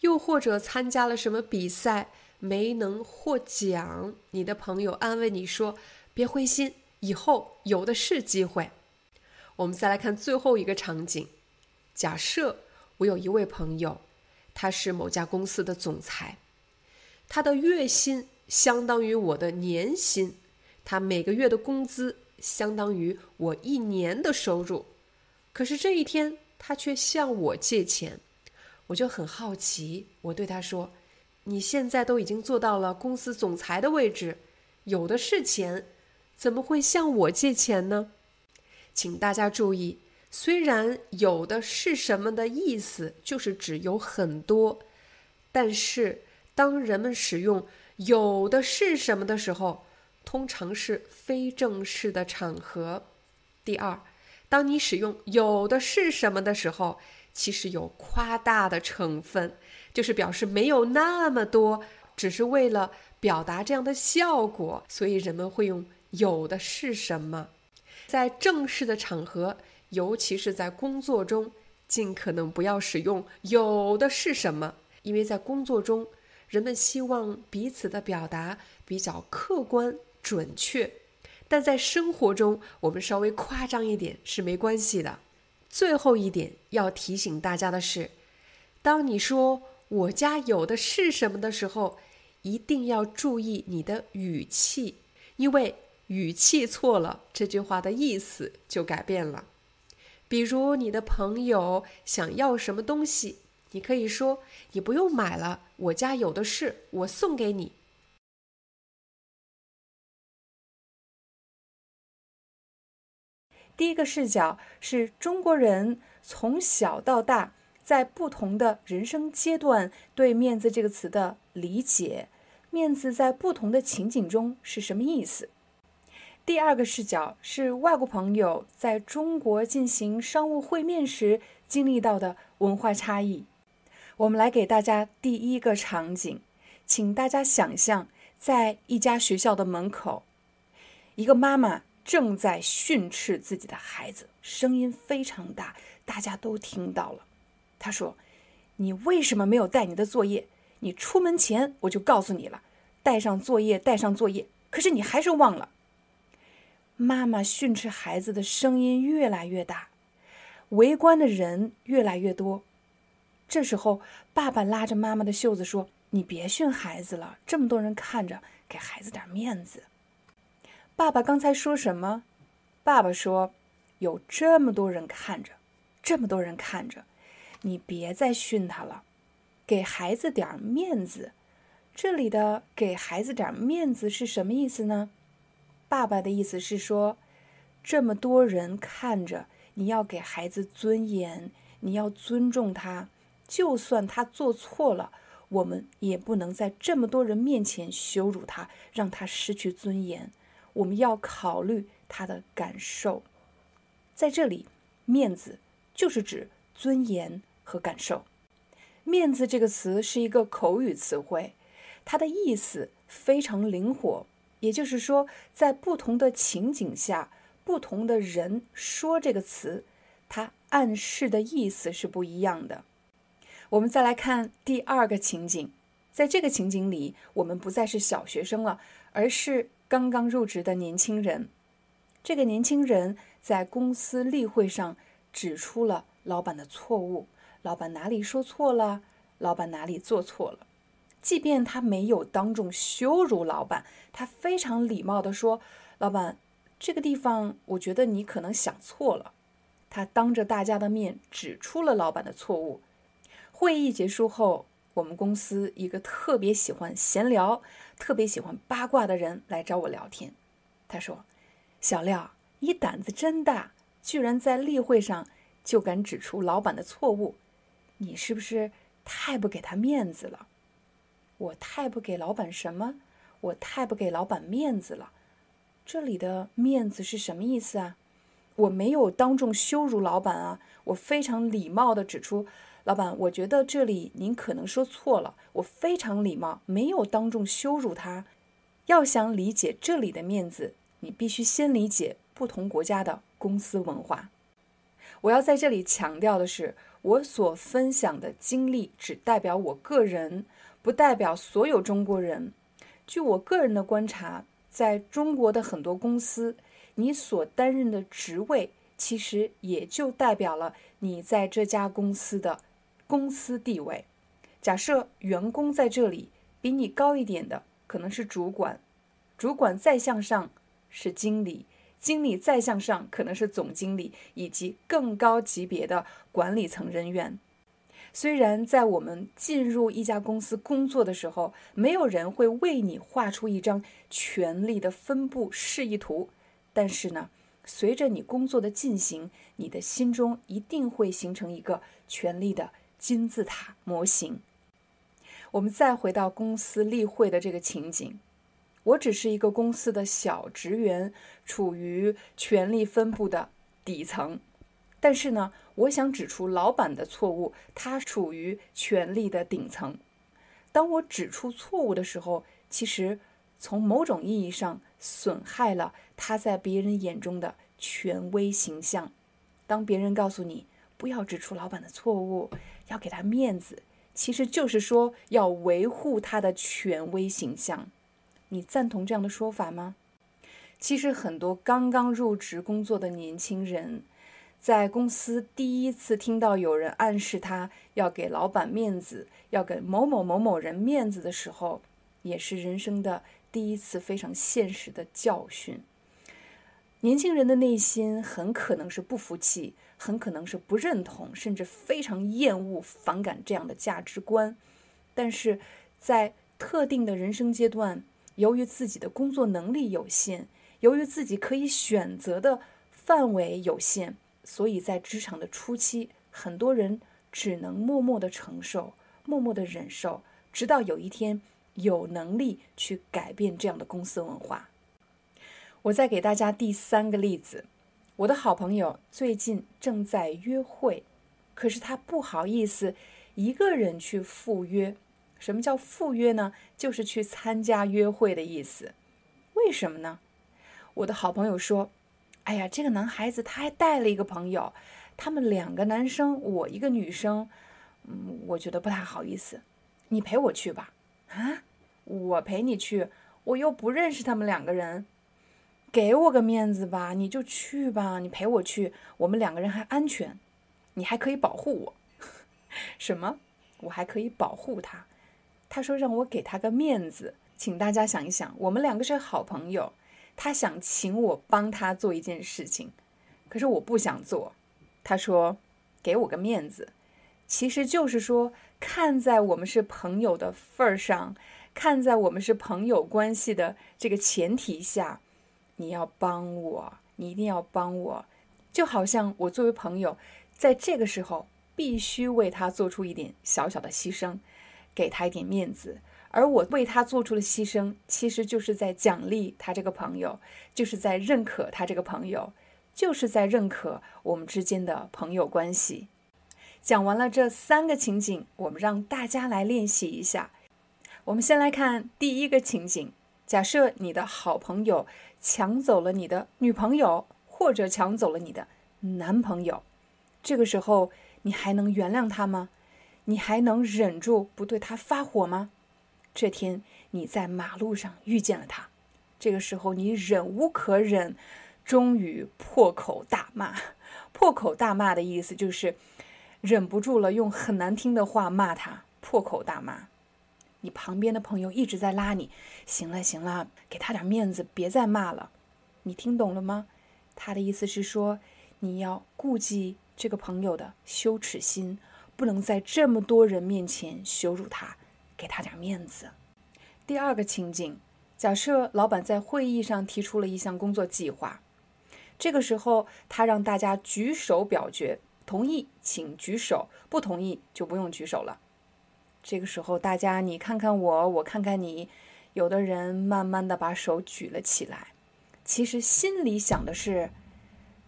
又或者参加了什么比赛没能获奖，你的朋友安慰你说：“别灰心，以后有的是机会。”我们再来看最后一个场景：假设我有一位朋友，他是某家公司的总裁，他的月薪相当于我的年薪，他每个月的工资相当于我一年的收入。可是这一天，他却向我借钱，我就很好奇。我对他说：“你现在都已经做到了公司总裁的位置，有的是钱，怎么会向我借钱呢？”请大家注意，虽然“有的是什么”的意思就是指有很多，但是当人们使用“有的是什么”的时候，通常是非正式的场合。第二。当你使用“有的是什么”的时候，其实有夸大的成分，就是表示没有那么多，只是为了表达这样的效果，所以人们会用“有的是什么”。在正式的场合，尤其是在工作中，尽可能不要使用“有的是什么”，因为在工作中，人们希望彼此的表达比较客观准确。但在生活中，我们稍微夸张一点是没关系的。最后一点要提醒大家的是，当你说“我家有的是什么”的时候，一定要注意你的语气，因为语气错了，这句话的意思就改变了。比如你的朋友想要什么东西，你可以说：“你不用买了，我家有的是，我送给你。”第一个视角是中国人从小到大在不同的人生阶段对“面子”这个词的理解，面子在不同的情景中是什么意思。第二个视角是外国朋友在中国进行商务会面时经历到的文化差异。我们来给大家第一个场景，请大家想象在一家学校的门口，一个妈妈。正在训斥自己的孩子，声音非常大，大家都听到了。她说：“你为什么没有带你的作业？你出门前我就告诉你了，带上作业，带上作业。可是你还是忘了。”妈妈训斥孩子的声音越来越大，围观的人越来越多。这时候，爸爸拉着妈妈的袖子说：“你别训孩子了，这么多人看着，给孩子点面子。”爸爸刚才说什么？爸爸说：“有这么多人看着，这么多人看着，你别再训他了，给孩子点面子。”这里的“给孩子点面子”是什么意思呢？爸爸的意思是说，这么多人看着，你要给孩子尊严，你要尊重他，就算他做错了，我们也不能在这么多人面前羞辱他，让他失去尊严。我们要考虑他的感受，在这里，面子就是指尊严和感受。面子这个词是一个口语词汇，它的意思非常灵活，也就是说，在不同的情景下，不同的人说这个词，它暗示的意思是不一样的。我们再来看第二个情景，在这个情景里，我们不再是小学生了，而是。刚刚入职的年轻人，这个年轻人在公司例会上指出了老板的错误，老板哪里说错了，老板哪里做错了。即便他没有当众羞辱老板，他非常礼貌地说：“老板，这个地方我觉得你可能想错了。”他当着大家的面指出了老板的错误。会议结束后。我们公司一个特别喜欢闲聊、特别喜欢八卦的人来找我聊天。他说：“小廖，你胆子真大，居然在例会上就敢指出老板的错误，你是不是太不给他面子了？”我太不给老板什么？我太不给老板面子了。这里的面子是什么意思啊？我没有当众羞辱老板啊，我非常礼貌地指出。老板，我觉得这里您可能说错了。我非常礼貌，没有当众羞辱他。要想理解这里的面子，你必须先理解不同国家的公司文化。我要在这里强调的是，我所分享的经历只代表我个人，不代表所有中国人。据我个人的观察，在中国的很多公司，你所担任的职位，其实也就代表了你在这家公司的。公司地位，假设员工在这里比你高一点的可能是主管，主管再向上是经理，经理再向上可能是总经理以及更高级别的管理层人员。虽然在我们进入一家公司工作的时候，没有人会为你画出一张权力的分布示意图，但是呢，随着你工作的进行，你的心中一定会形成一个权力的金字塔模型。我们再回到公司例会的这个情景，我只是一个公司的小职员，处于权力分布的底层。但是呢，我想指出老板的错误，他处于权力的顶层。当我指出错误的时候，其实从某种意义上损害了他在别人眼中的权威形象。当别人告诉你不要指出老板的错误，要给他面子，其实就是说要维护他的权威形象。你赞同这样的说法吗？其实很多刚刚入职工作的年轻人。在公司第一次听到有人暗示他要给老板面子，要给某某某某人面子的时候，也是人生的第一次非常现实的教训。年轻人的内心很可能是不服气，很可能是不认同，甚至非常厌恶、反感这样的价值观。但是在特定的人生阶段，由于自己的工作能力有限，由于自己可以选择的范围有限。所以在职场的初期，很多人只能默默的承受，默默的忍受，直到有一天有能力去改变这样的公司文化。我再给大家第三个例子，我的好朋友最近正在约会，可是他不好意思一个人去赴约。什么叫赴约呢？就是去参加约会的意思。为什么呢？我的好朋友说。哎呀，这个男孩子他还带了一个朋友，他们两个男生，我一个女生，嗯，我觉得不太好意思，你陪我去吧。啊，我陪你去，我又不认识他们两个人，给我个面子吧，你就去吧，你陪我去，我们两个人还安全，你还可以保护我。什么？我还可以保护他？他说让我给他个面子，请大家想一想，我们两个是好朋友。他想请我帮他做一件事情，可是我不想做。他说：“给我个面子。”其实就是说，看在我们是朋友的份儿上，看在我们是朋友关系的这个前提下，你要帮我，你一定要帮我。就好像我作为朋友，在这个时候必须为他做出一点小小的牺牲，给他一点面子。而我为他做出的牺牲，其实就是在奖励他这个朋友，就是在认可他这个朋友，就是在认可我们之间的朋友关系。讲完了这三个情景，我们让大家来练习一下。我们先来看第一个情景：假设你的好朋友抢走了你的女朋友，或者抢走了你的男朋友，这个时候你还能原谅他吗？你还能忍住不对他发火吗？这天你在马路上遇见了他，这个时候你忍无可忍，终于破口大骂。破口大骂的意思就是忍不住了，用很难听的话骂他。破口大骂，你旁边的朋友一直在拉你，行了行了，给他点面子，别再骂了。你听懂了吗？他的意思是说，你要顾及这个朋友的羞耻心，不能在这么多人面前羞辱他。给他点面子。第二个情景，假设老板在会议上提出了一项工作计划，这个时候他让大家举手表决，同意请举手，不同意就不用举手了。这个时候大家你看看我，我看看你，有的人慢慢的把手举了起来，其实心里想的是，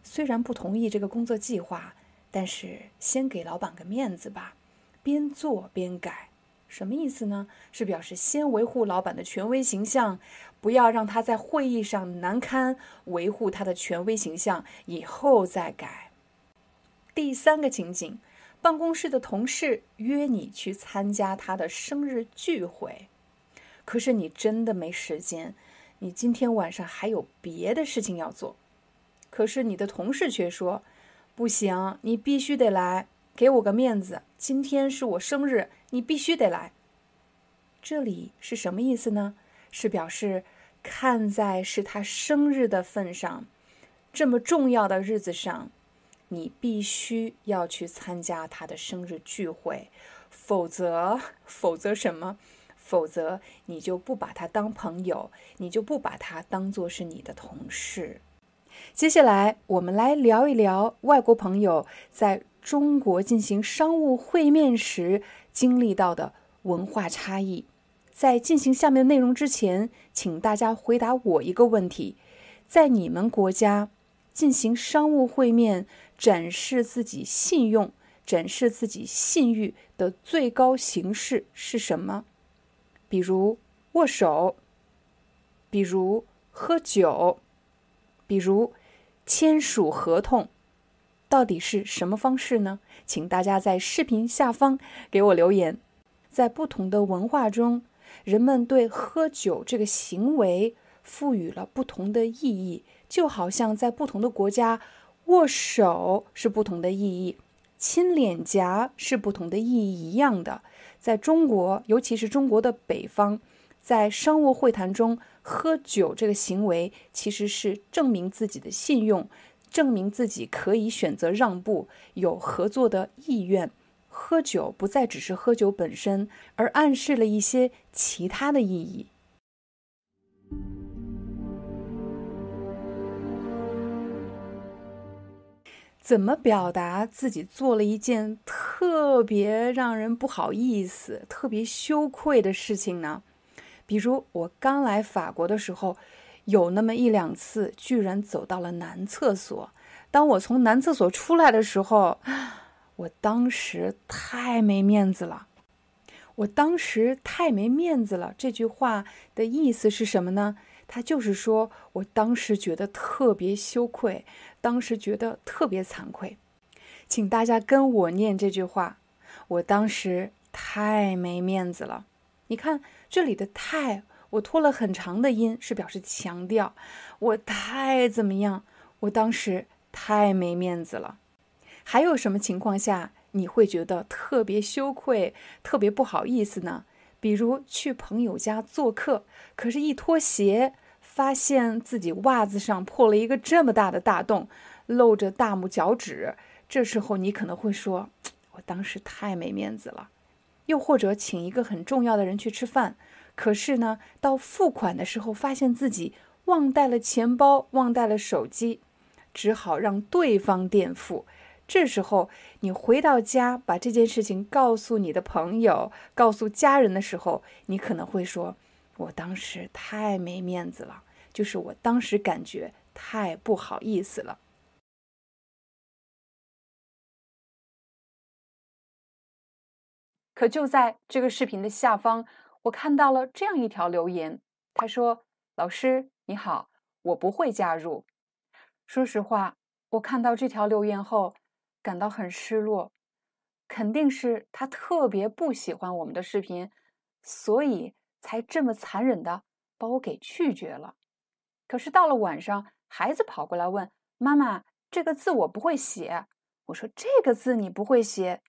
虽然不同意这个工作计划，但是先给老板个面子吧，边做边改。什么意思呢？是表示先维护老板的权威形象，不要让他在会议上难堪，维护他的权威形象，以后再改。第三个情景，办公室的同事约你去参加他的生日聚会，可是你真的没时间，你今天晚上还有别的事情要做，可是你的同事却说，不行，你必须得来。给我个面子，今天是我生日，你必须得来。这里是什么意思呢？是表示看在是他生日的份上，这么重要的日子上，你必须要去参加他的生日聚会，否则，否则什么？否则你就不把他当朋友，你就不把他当做是你的同事。接下来，我们来聊一聊外国朋友在中国进行商务会面时经历到的文化差异。在进行下面的内容之前，请大家回答我一个问题：在你们国家进行商务会面，展示自己信用、展示自己信誉的最高形式是什么？比如握手，比如喝酒，比如签署合同，到底是什么方式呢？请大家在视频下方给我留言。在不同的文化中，人们对喝酒这个行为赋予了不同的意义，就好像在不同的国家，握手是不同的意义，亲脸颊是不同的意义一样的。在中国，尤其是中国的北方，在商务会谈中喝酒这个行为，其实是证明自己的信用，证明自己可以选择让步，有合作的意愿。喝酒不再只是喝酒本身，而暗示了一些其他的意义。怎么表达自己做了一件特别让人不好意思、特别羞愧的事情呢？比如我刚来法国的时候，有那么一两次，居然走到了男厕所。当我从男厕所出来的时候，我当时太没面子了。我当时太没面子了。这句话的意思是什么呢？他就是说我当时觉得特别羞愧。当时觉得特别惭愧，请大家跟我念这句话。我当时太没面子了。你看这里的“太”，我拖了很长的音，是表示强调我太怎么样。我当时太没面子了。还有什么情况下你会觉得特别羞愧、特别不好意思呢？比如去朋友家做客，可是，一脱鞋。发现自己袜子上破了一个这么大的大洞，露着大拇脚趾。这时候你可能会说：“我当时太没面子了。”又或者请一个很重要的人去吃饭，可是呢，到付款的时候发现自己忘带了钱包，忘带了手机，只好让对方垫付。这时候你回到家把这件事情告诉你的朋友、告诉家人的时候，你可能会说：“我当时太没面子了。”就是我当时感觉太不好意思了。可就在这个视频的下方，我看到了这样一条留言，他说：“老师你好，我不会加入。”说实话，我看到这条留言后，感到很失落。肯定是他特别不喜欢我们的视频，所以才这么残忍的把我给拒绝了。可是到了晚上，孩子跑过来问妈妈：“这个字我不会写。”我说：“这个字你不会写，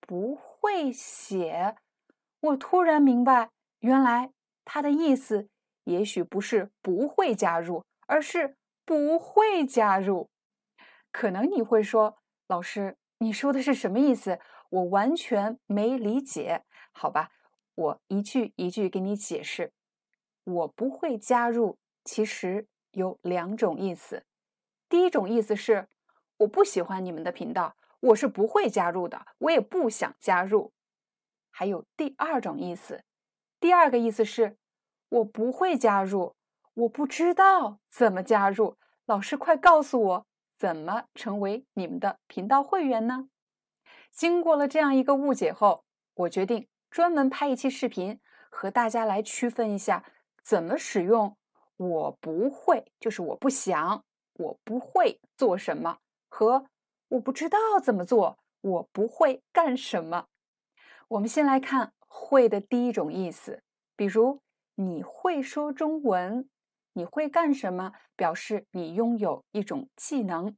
不会写。”我突然明白，原来他的意思也许不是不会加入，而是不会加入。可能你会说：“老师，你说的是什么意思？我完全没理解。”好吧，我一句一句给你解释。我不会加入。其实有两种意思，第一种意思是我不喜欢你们的频道，我是不会加入的，我也不想加入。还有第二种意思，第二个意思是我不会加入，我不知道怎么加入，老师快告诉我怎么成为你们的频道会员呢？经过了这样一个误解后，我决定专门拍一期视频，和大家来区分一下怎么使用。我不会，就是我不想，我不会做什么，和我不知道怎么做，我不会干什么。我们先来看“会”的第一种意思，比如你会说中文，你会干什么？表示你拥有一种技能。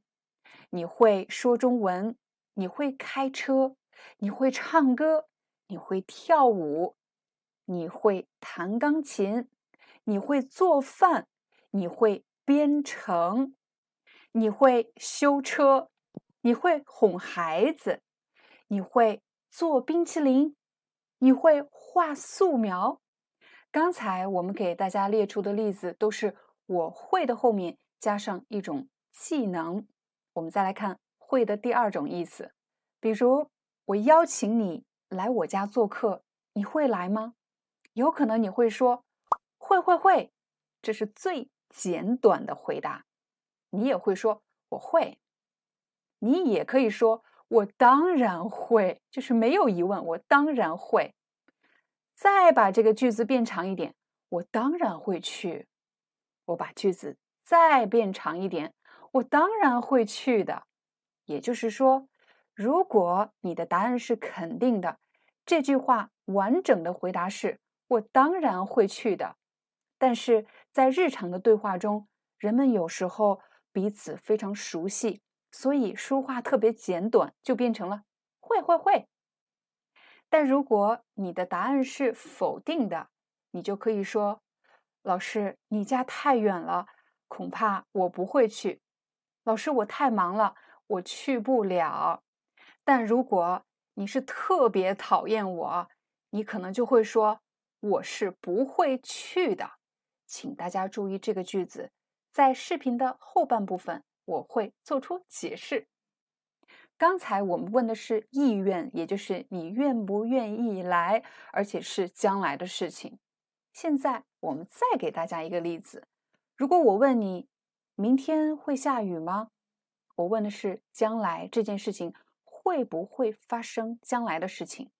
你会说中文，你会开车，你会唱歌，你会跳舞，你会弹钢琴，你会做饭，你会编程，你会修车，你会哄孩子，你会做冰淇淋，你会画素描。刚才我们给大家列出的例子都是我会的后面加上一种技能。我们再来看。会的第二种意思，比如我邀请你来我家做客，你会来吗？有可能你会说会会会，这是最简短的回答。你也会说我会，你也可以说我当然会，就是没有疑问，我当然会。再把这个句子变长一点，我当然会去。我把句子再变长一点，我当然会去的。也就是说，如果你的答案是肯定的，这句话完整的回答是“我当然会去的”。但是在日常的对话中，人们有时候彼此非常熟悉，所以说话特别简短，就变成了“会会会”。但如果你的答案是否定的，你就可以说：“老师，你家太远了，恐怕我不会去。”“老师，我太忙了。”我去不了，但如果你是特别讨厌我，你可能就会说我是不会去的。请大家注意这个句子，在视频的后半部分我会做出解释。刚才我们问的是意愿，也就是你愿不愿意来，而且是将来的事情。现在我们再给大家一个例子：如果我问你，明天会下雨吗？我问的是将来这件事情会不会发生？将来的事情，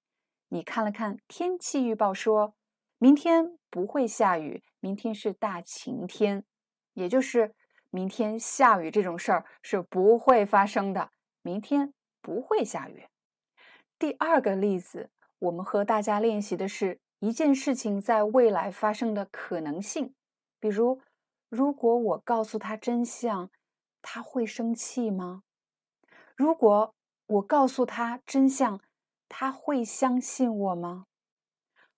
你看了看天气预报，说明天不会下雨，明天是大晴天，也就是明天下雨这种事儿是不会发生的，明天不会下雨。第二个例子，我们和大家练习的是一件事情在未来发生的可能性，比如，如果我告诉他真相。他会生气吗？如果我告诉他真相，他会相信我吗？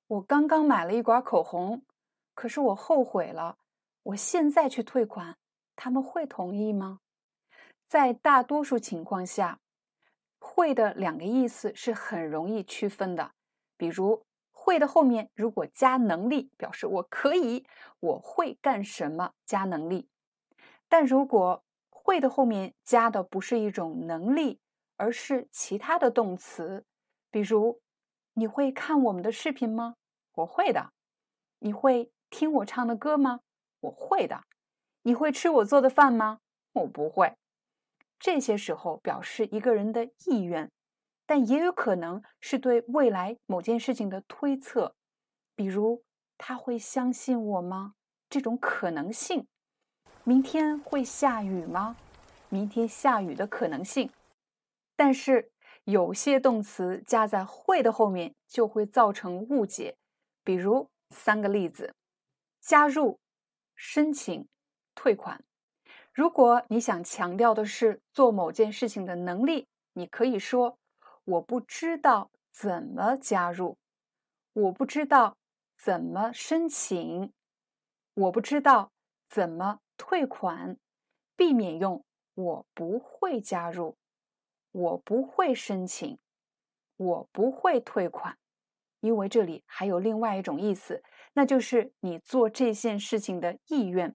我刚刚买了一管口红，可是我后悔了。我现在去退款，他们会同意吗？在大多数情况下，会的两个意思是很容易区分的。比如，会的后面如果加能力，表示我可以，我会干什么，加能力。但如果会的后面加的不是一种能力，而是其他的动词，比如你会看我们的视频吗？我会的。你会听我唱的歌吗？我会的。你会吃我做的饭吗？我不会。这些时候表示一个人的意愿，但也有可能是对未来某件事情的推测，比如他会相信我吗？这种可能性。明天会下雨吗？明天下雨的可能性。但是有些动词加在会的后面就会造成误解。比如三个例子：加入、申请、退款。如果你想强调的是做某件事情的能力，你可以说：“我不知道怎么加入，我不知道怎么申请，我不知道怎么。”退款，避免用“我不会加入”“我不会申请”“我不会退款”，因为这里还有另外一种意思，那就是你做这件事情的意愿。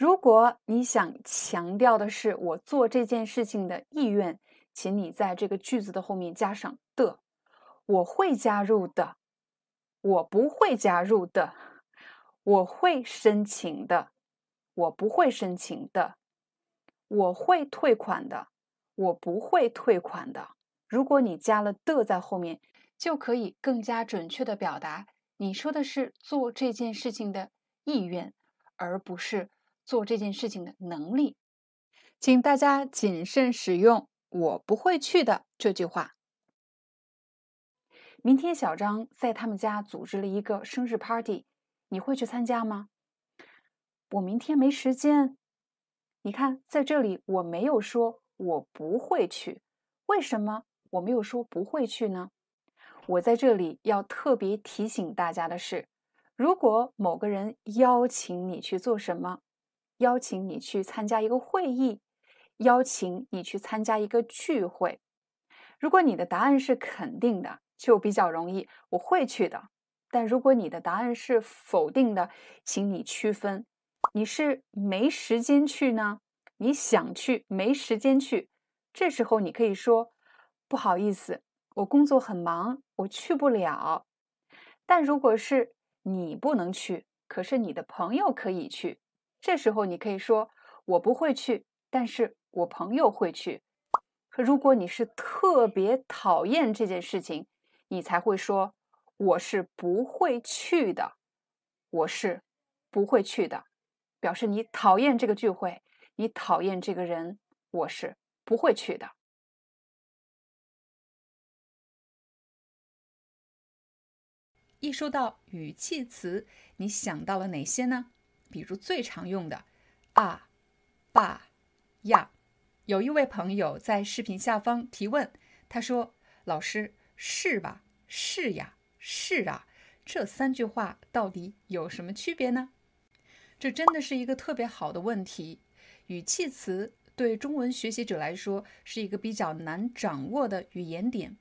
如果你想强调的是我做这件事情的意愿，请你在这个句子的后面加上的。我会加入的，我不会加入的，我会申请的。我不会申请的，我会退款的，我不会退款的。如果你加了的在后面，就可以更加准确的表达你说的是做这件事情的意愿，而不是做这件事情的能力。请大家谨慎使用“我不会去的”这句话。明天小张在他们家组织了一个生日 party，你会去参加吗？我明天没时间。你看，在这里我没有说我不会去，为什么我没有说不会去呢？我在这里要特别提醒大家的是，如果某个人邀请你去做什么，邀请你去参加一个会议，邀请你去参加一个聚会，如果你的答案是肯定的，就比较容易，我会去的。但如果你的答案是否定的，请你区分，你是没时间去呢？你想去，没时间去。这时候你可以说不好意思，我工作很忙，我去不了。但如果是你不能去，可是你的朋友可以去，这时候你可以说我不会去，但是我朋友会去。可如果你是特别讨厌这件事情，你才会说。我是不会去的，我是不会去的，表示你讨厌这个聚会，你讨厌这个人，我是不会去的。一说到语气词，你想到了哪些呢？比如最常用的啊、爸、呀。有一位朋友在视频下方提问，他说：“老师，是吧？是呀。”是啊，这三句话到底有什么区别呢？这真的是一个特别好的问题。语气词对中文学习者来说是一个比较难掌握的语言点。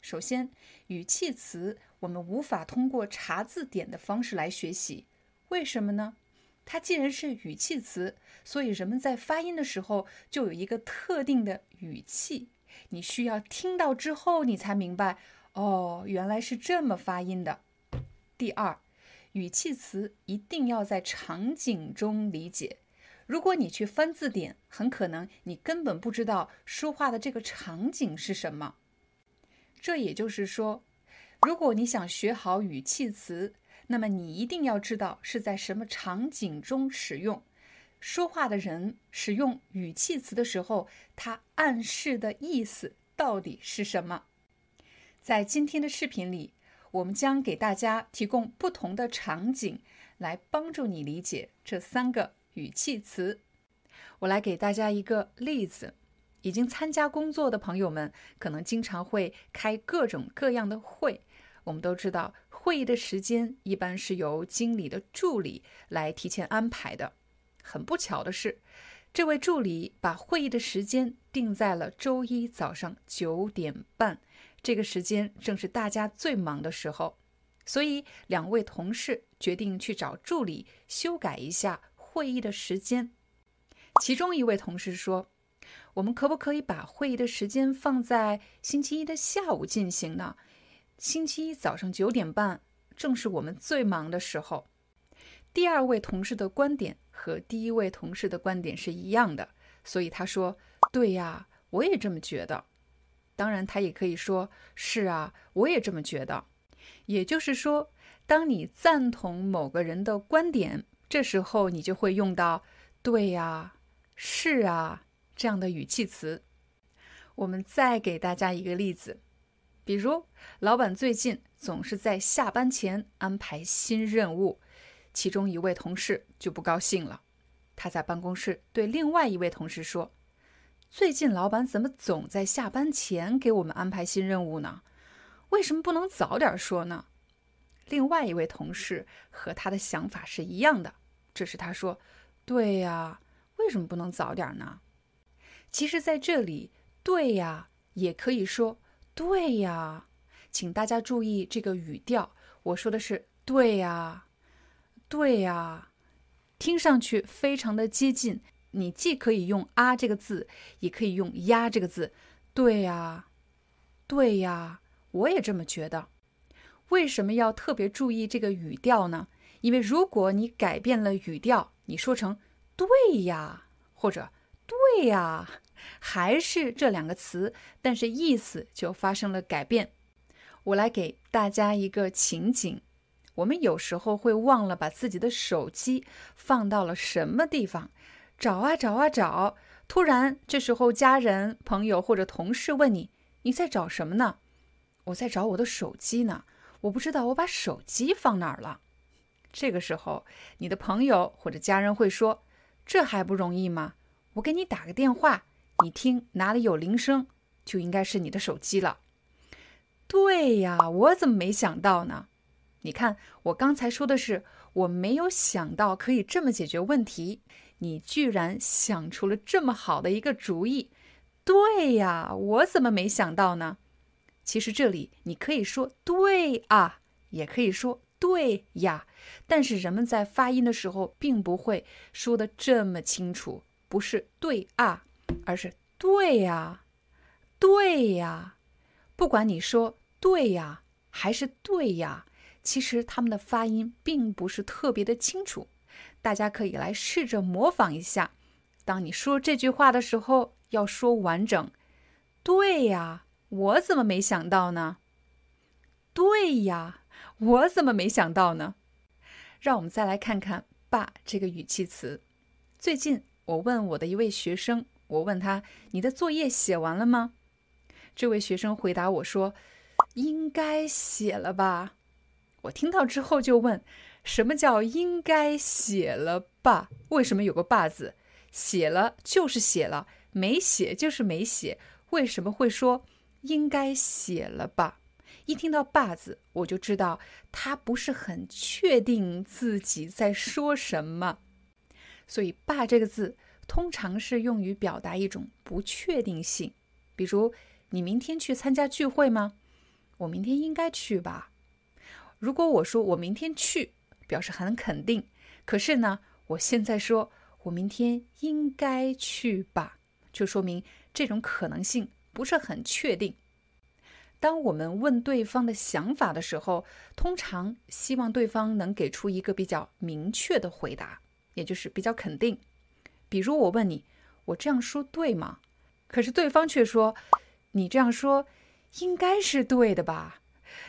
首先，语气词我们无法通过查字典的方式来学习，为什么呢？它既然是语气词，所以人们在发音的时候就有一个特定的语气，你需要听到之后，你才明白。哦，原来是这么发音的。第二，语气词一定要在场景中理解。如果你去翻字典，很可能你根本不知道说话的这个场景是什么。这也就是说，如果你想学好语气词，那么你一定要知道是在什么场景中使用。说话的人使用语气词的时候，他暗示的意思到底是什么？在今天的视频里，我们将给大家提供不同的场景，来帮助你理解这三个语气词。我来给大家一个例子：已经参加工作的朋友们，可能经常会开各种各样的会。我们都知道，会议的时间一般是由经理的助理来提前安排的。很不巧的是，这位助理把会议的时间定在了周一早上九点半。这个时间正是大家最忙的时候，所以两位同事决定去找助理修改一下会议的时间。其中一位同事说：“我们可不可以把会议的时间放在星期一的下午进行呢？星期一早上九点半正是我们最忙的时候。”第二位同事的观点和第一位同事的观点是一样的，所以他说：“对呀，我也这么觉得。”当然，他也可以说是啊，我也这么觉得。也就是说，当你赞同某个人的观点，这时候你就会用到“对呀”“是啊”这样的语气词。我们再给大家一个例子，比如老板最近总是在下班前安排新任务，其中一位同事就不高兴了，他在办公室对另外一位同事说。最近老板怎么总在下班前给我们安排新任务呢？为什么不能早点说呢？另外一位同事和他的想法是一样的，这是他说：“对呀，为什么不能早点呢？”其实，在这里，“对呀”也可以说“对呀”，请大家注意这个语调。我说的是“对呀，对呀”，听上去非常的接近。你既可以用“啊”这个字，也可以用“呀”这个字。对呀，对呀，我也这么觉得。为什么要特别注意这个语调呢？因为如果你改变了语调，你说成“对呀”或者“对呀”，还是这两个词，但是意思就发生了改变。我来给大家一个情景：我们有时候会忘了把自己的手机放到了什么地方。找啊找啊找！突然，这时候家人、朋友或者同事问你：“你在找什么呢？”“我在找我的手机呢，我不知道我把手机放哪儿了。”这个时候，你的朋友或者家人会说：“这还不容易吗？我给你打个电话，你听哪里有铃声，就应该是你的手机了。对呀，我怎么没想到呢？你看，我刚才说的是我没有想到可以这么解决问题，你居然想出了这么好的一个主意。对呀，我怎么没想到呢？其实这里你可以说对啊，也可以说对呀，但是人们在发音的时候并不会说的这么清楚，不是对啊，而是对呀，对呀。不管你说对呀还是对呀，其实他们的发音并不是特别的清楚。大家可以来试着模仿一下，当你说这句话的时候，要说完整。对呀。我怎么没想到呢？对呀，我怎么没想到呢？让我们再来看看“爸”这个语气词。最近我问我的一位学生，我问他：“你的作业写完了吗？”这位学生回答我说：“应该写了吧。”我听到之后就问：“什么叫应该写了吧？为什么有个‘爸’字？写了就是写了，没写就是没写，为什么会说？”应该写了吧？一听到“爸”字，我就知道他不是很确定自己在说什么。所以“爸”这个字通常是用于表达一种不确定性。比如，你明天去参加聚会吗？我明天应该去吧。如果我说我明天去，表示很肯定。可是呢，我现在说我明天应该去吧，就说明这种可能性。不是很确定。当我们问对方的想法的时候，通常希望对方能给出一个比较明确的回答，也就是比较肯定。比如我问你：“我这样说对吗？”可是对方却说：“你这样说应该是对的吧？”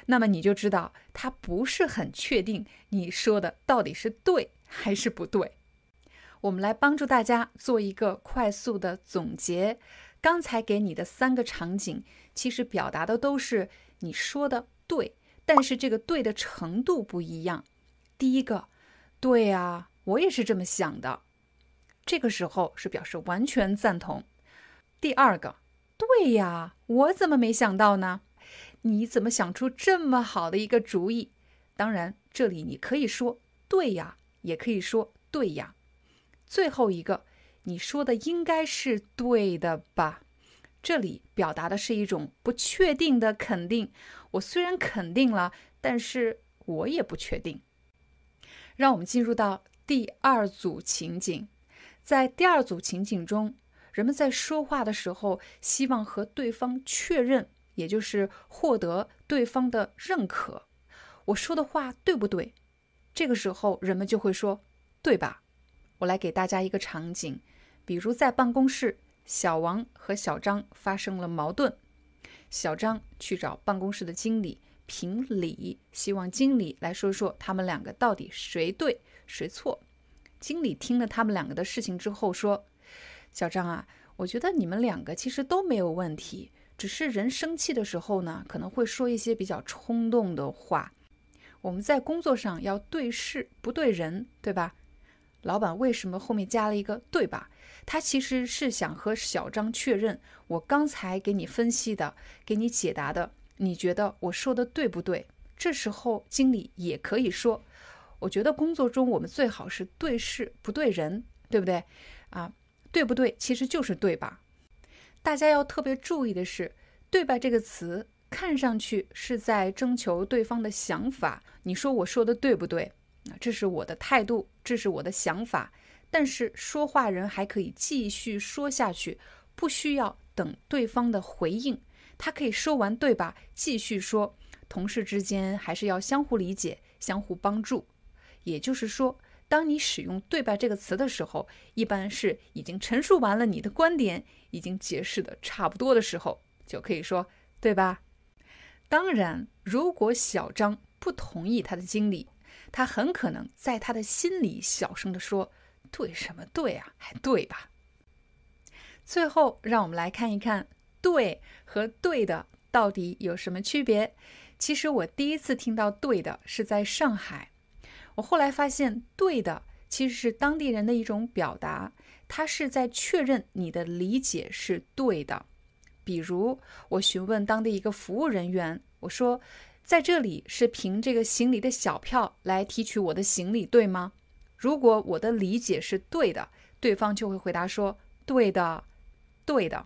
那么你就知道他不是很确定你说的到底是对还是不对。我们来帮助大家做一个快速的总结。刚才给你的三个场景，其实表达的都是你说的对，但是这个对的程度不一样。第一个，对啊，我也是这么想的，这个时候是表示完全赞同。第二个，对呀，我怎么没想到呢？你怎么想出这么好的一个主意？当然，这里你可以说对呀，也可以说对呀。最后一个。你说的应该是对的吧？这里表达的是一种不确定的肯定。我虽然肯定了，但是我也不确定。让我们进入到第二组情景。在第二组情景中，人们在说话的时候，希望和对方确认，也就是获得对方的认可。我说的话对不对？这个时候，人们就会说：“对吧？”我来给大家一个场景。比如在办公室，小王和小张发生了矛盾，小张去找办公室的经理评理，希望经理来说说他们两个到底谁对谁错。经理听了他们两个的事情之后说：“小张啊，我觉得你们两个其实都没有问题，只是人生气的时候呢，可能会说一些比较冲动的话。我们在工作上要对事不对人，对吧？老板为什么后面加了一个对吧？”他其实是想和小张确认，我刚才给你分析的、给你解答的，你觉得我说的对不对？这时候经理也可以说，我觉得工作中我们最好是对事不对人，对不对？啊，对不对？其实就是对吧？大家要特别注意的是，“对吧”这个词看上去是在征求对方的想法。你说我说的对不对？啊，这是我的态度，这是我的想法。但是说话人还可以继续说下去，不需要等对方的回应，他可以说完，对吧？继续说。同事之间还是要相互理解、相互帮助。也就是说，当你使用“对吧”这个词的时候，一般是已经陈述完了你的观点，已经解释的差不多的时候，就可以说“对吧”。当然，如果小张不同意他的经理，他很可能在他的心里小声的说。对什么对啊？还对吧？最后，让我们来看一看“对”和“对的”到底有什么区别。其实我第一次听到“对的”是在上海，我后来发现“对的”其实是当地人的一种表达，他是在确认你的理解是对的。比如，我询问当地一个服务人员，我说：“在这里是凭这个行李的小票来提取我的行李，对吗？”如果我的理解是对的，对方就会回答说：“对的，对的。”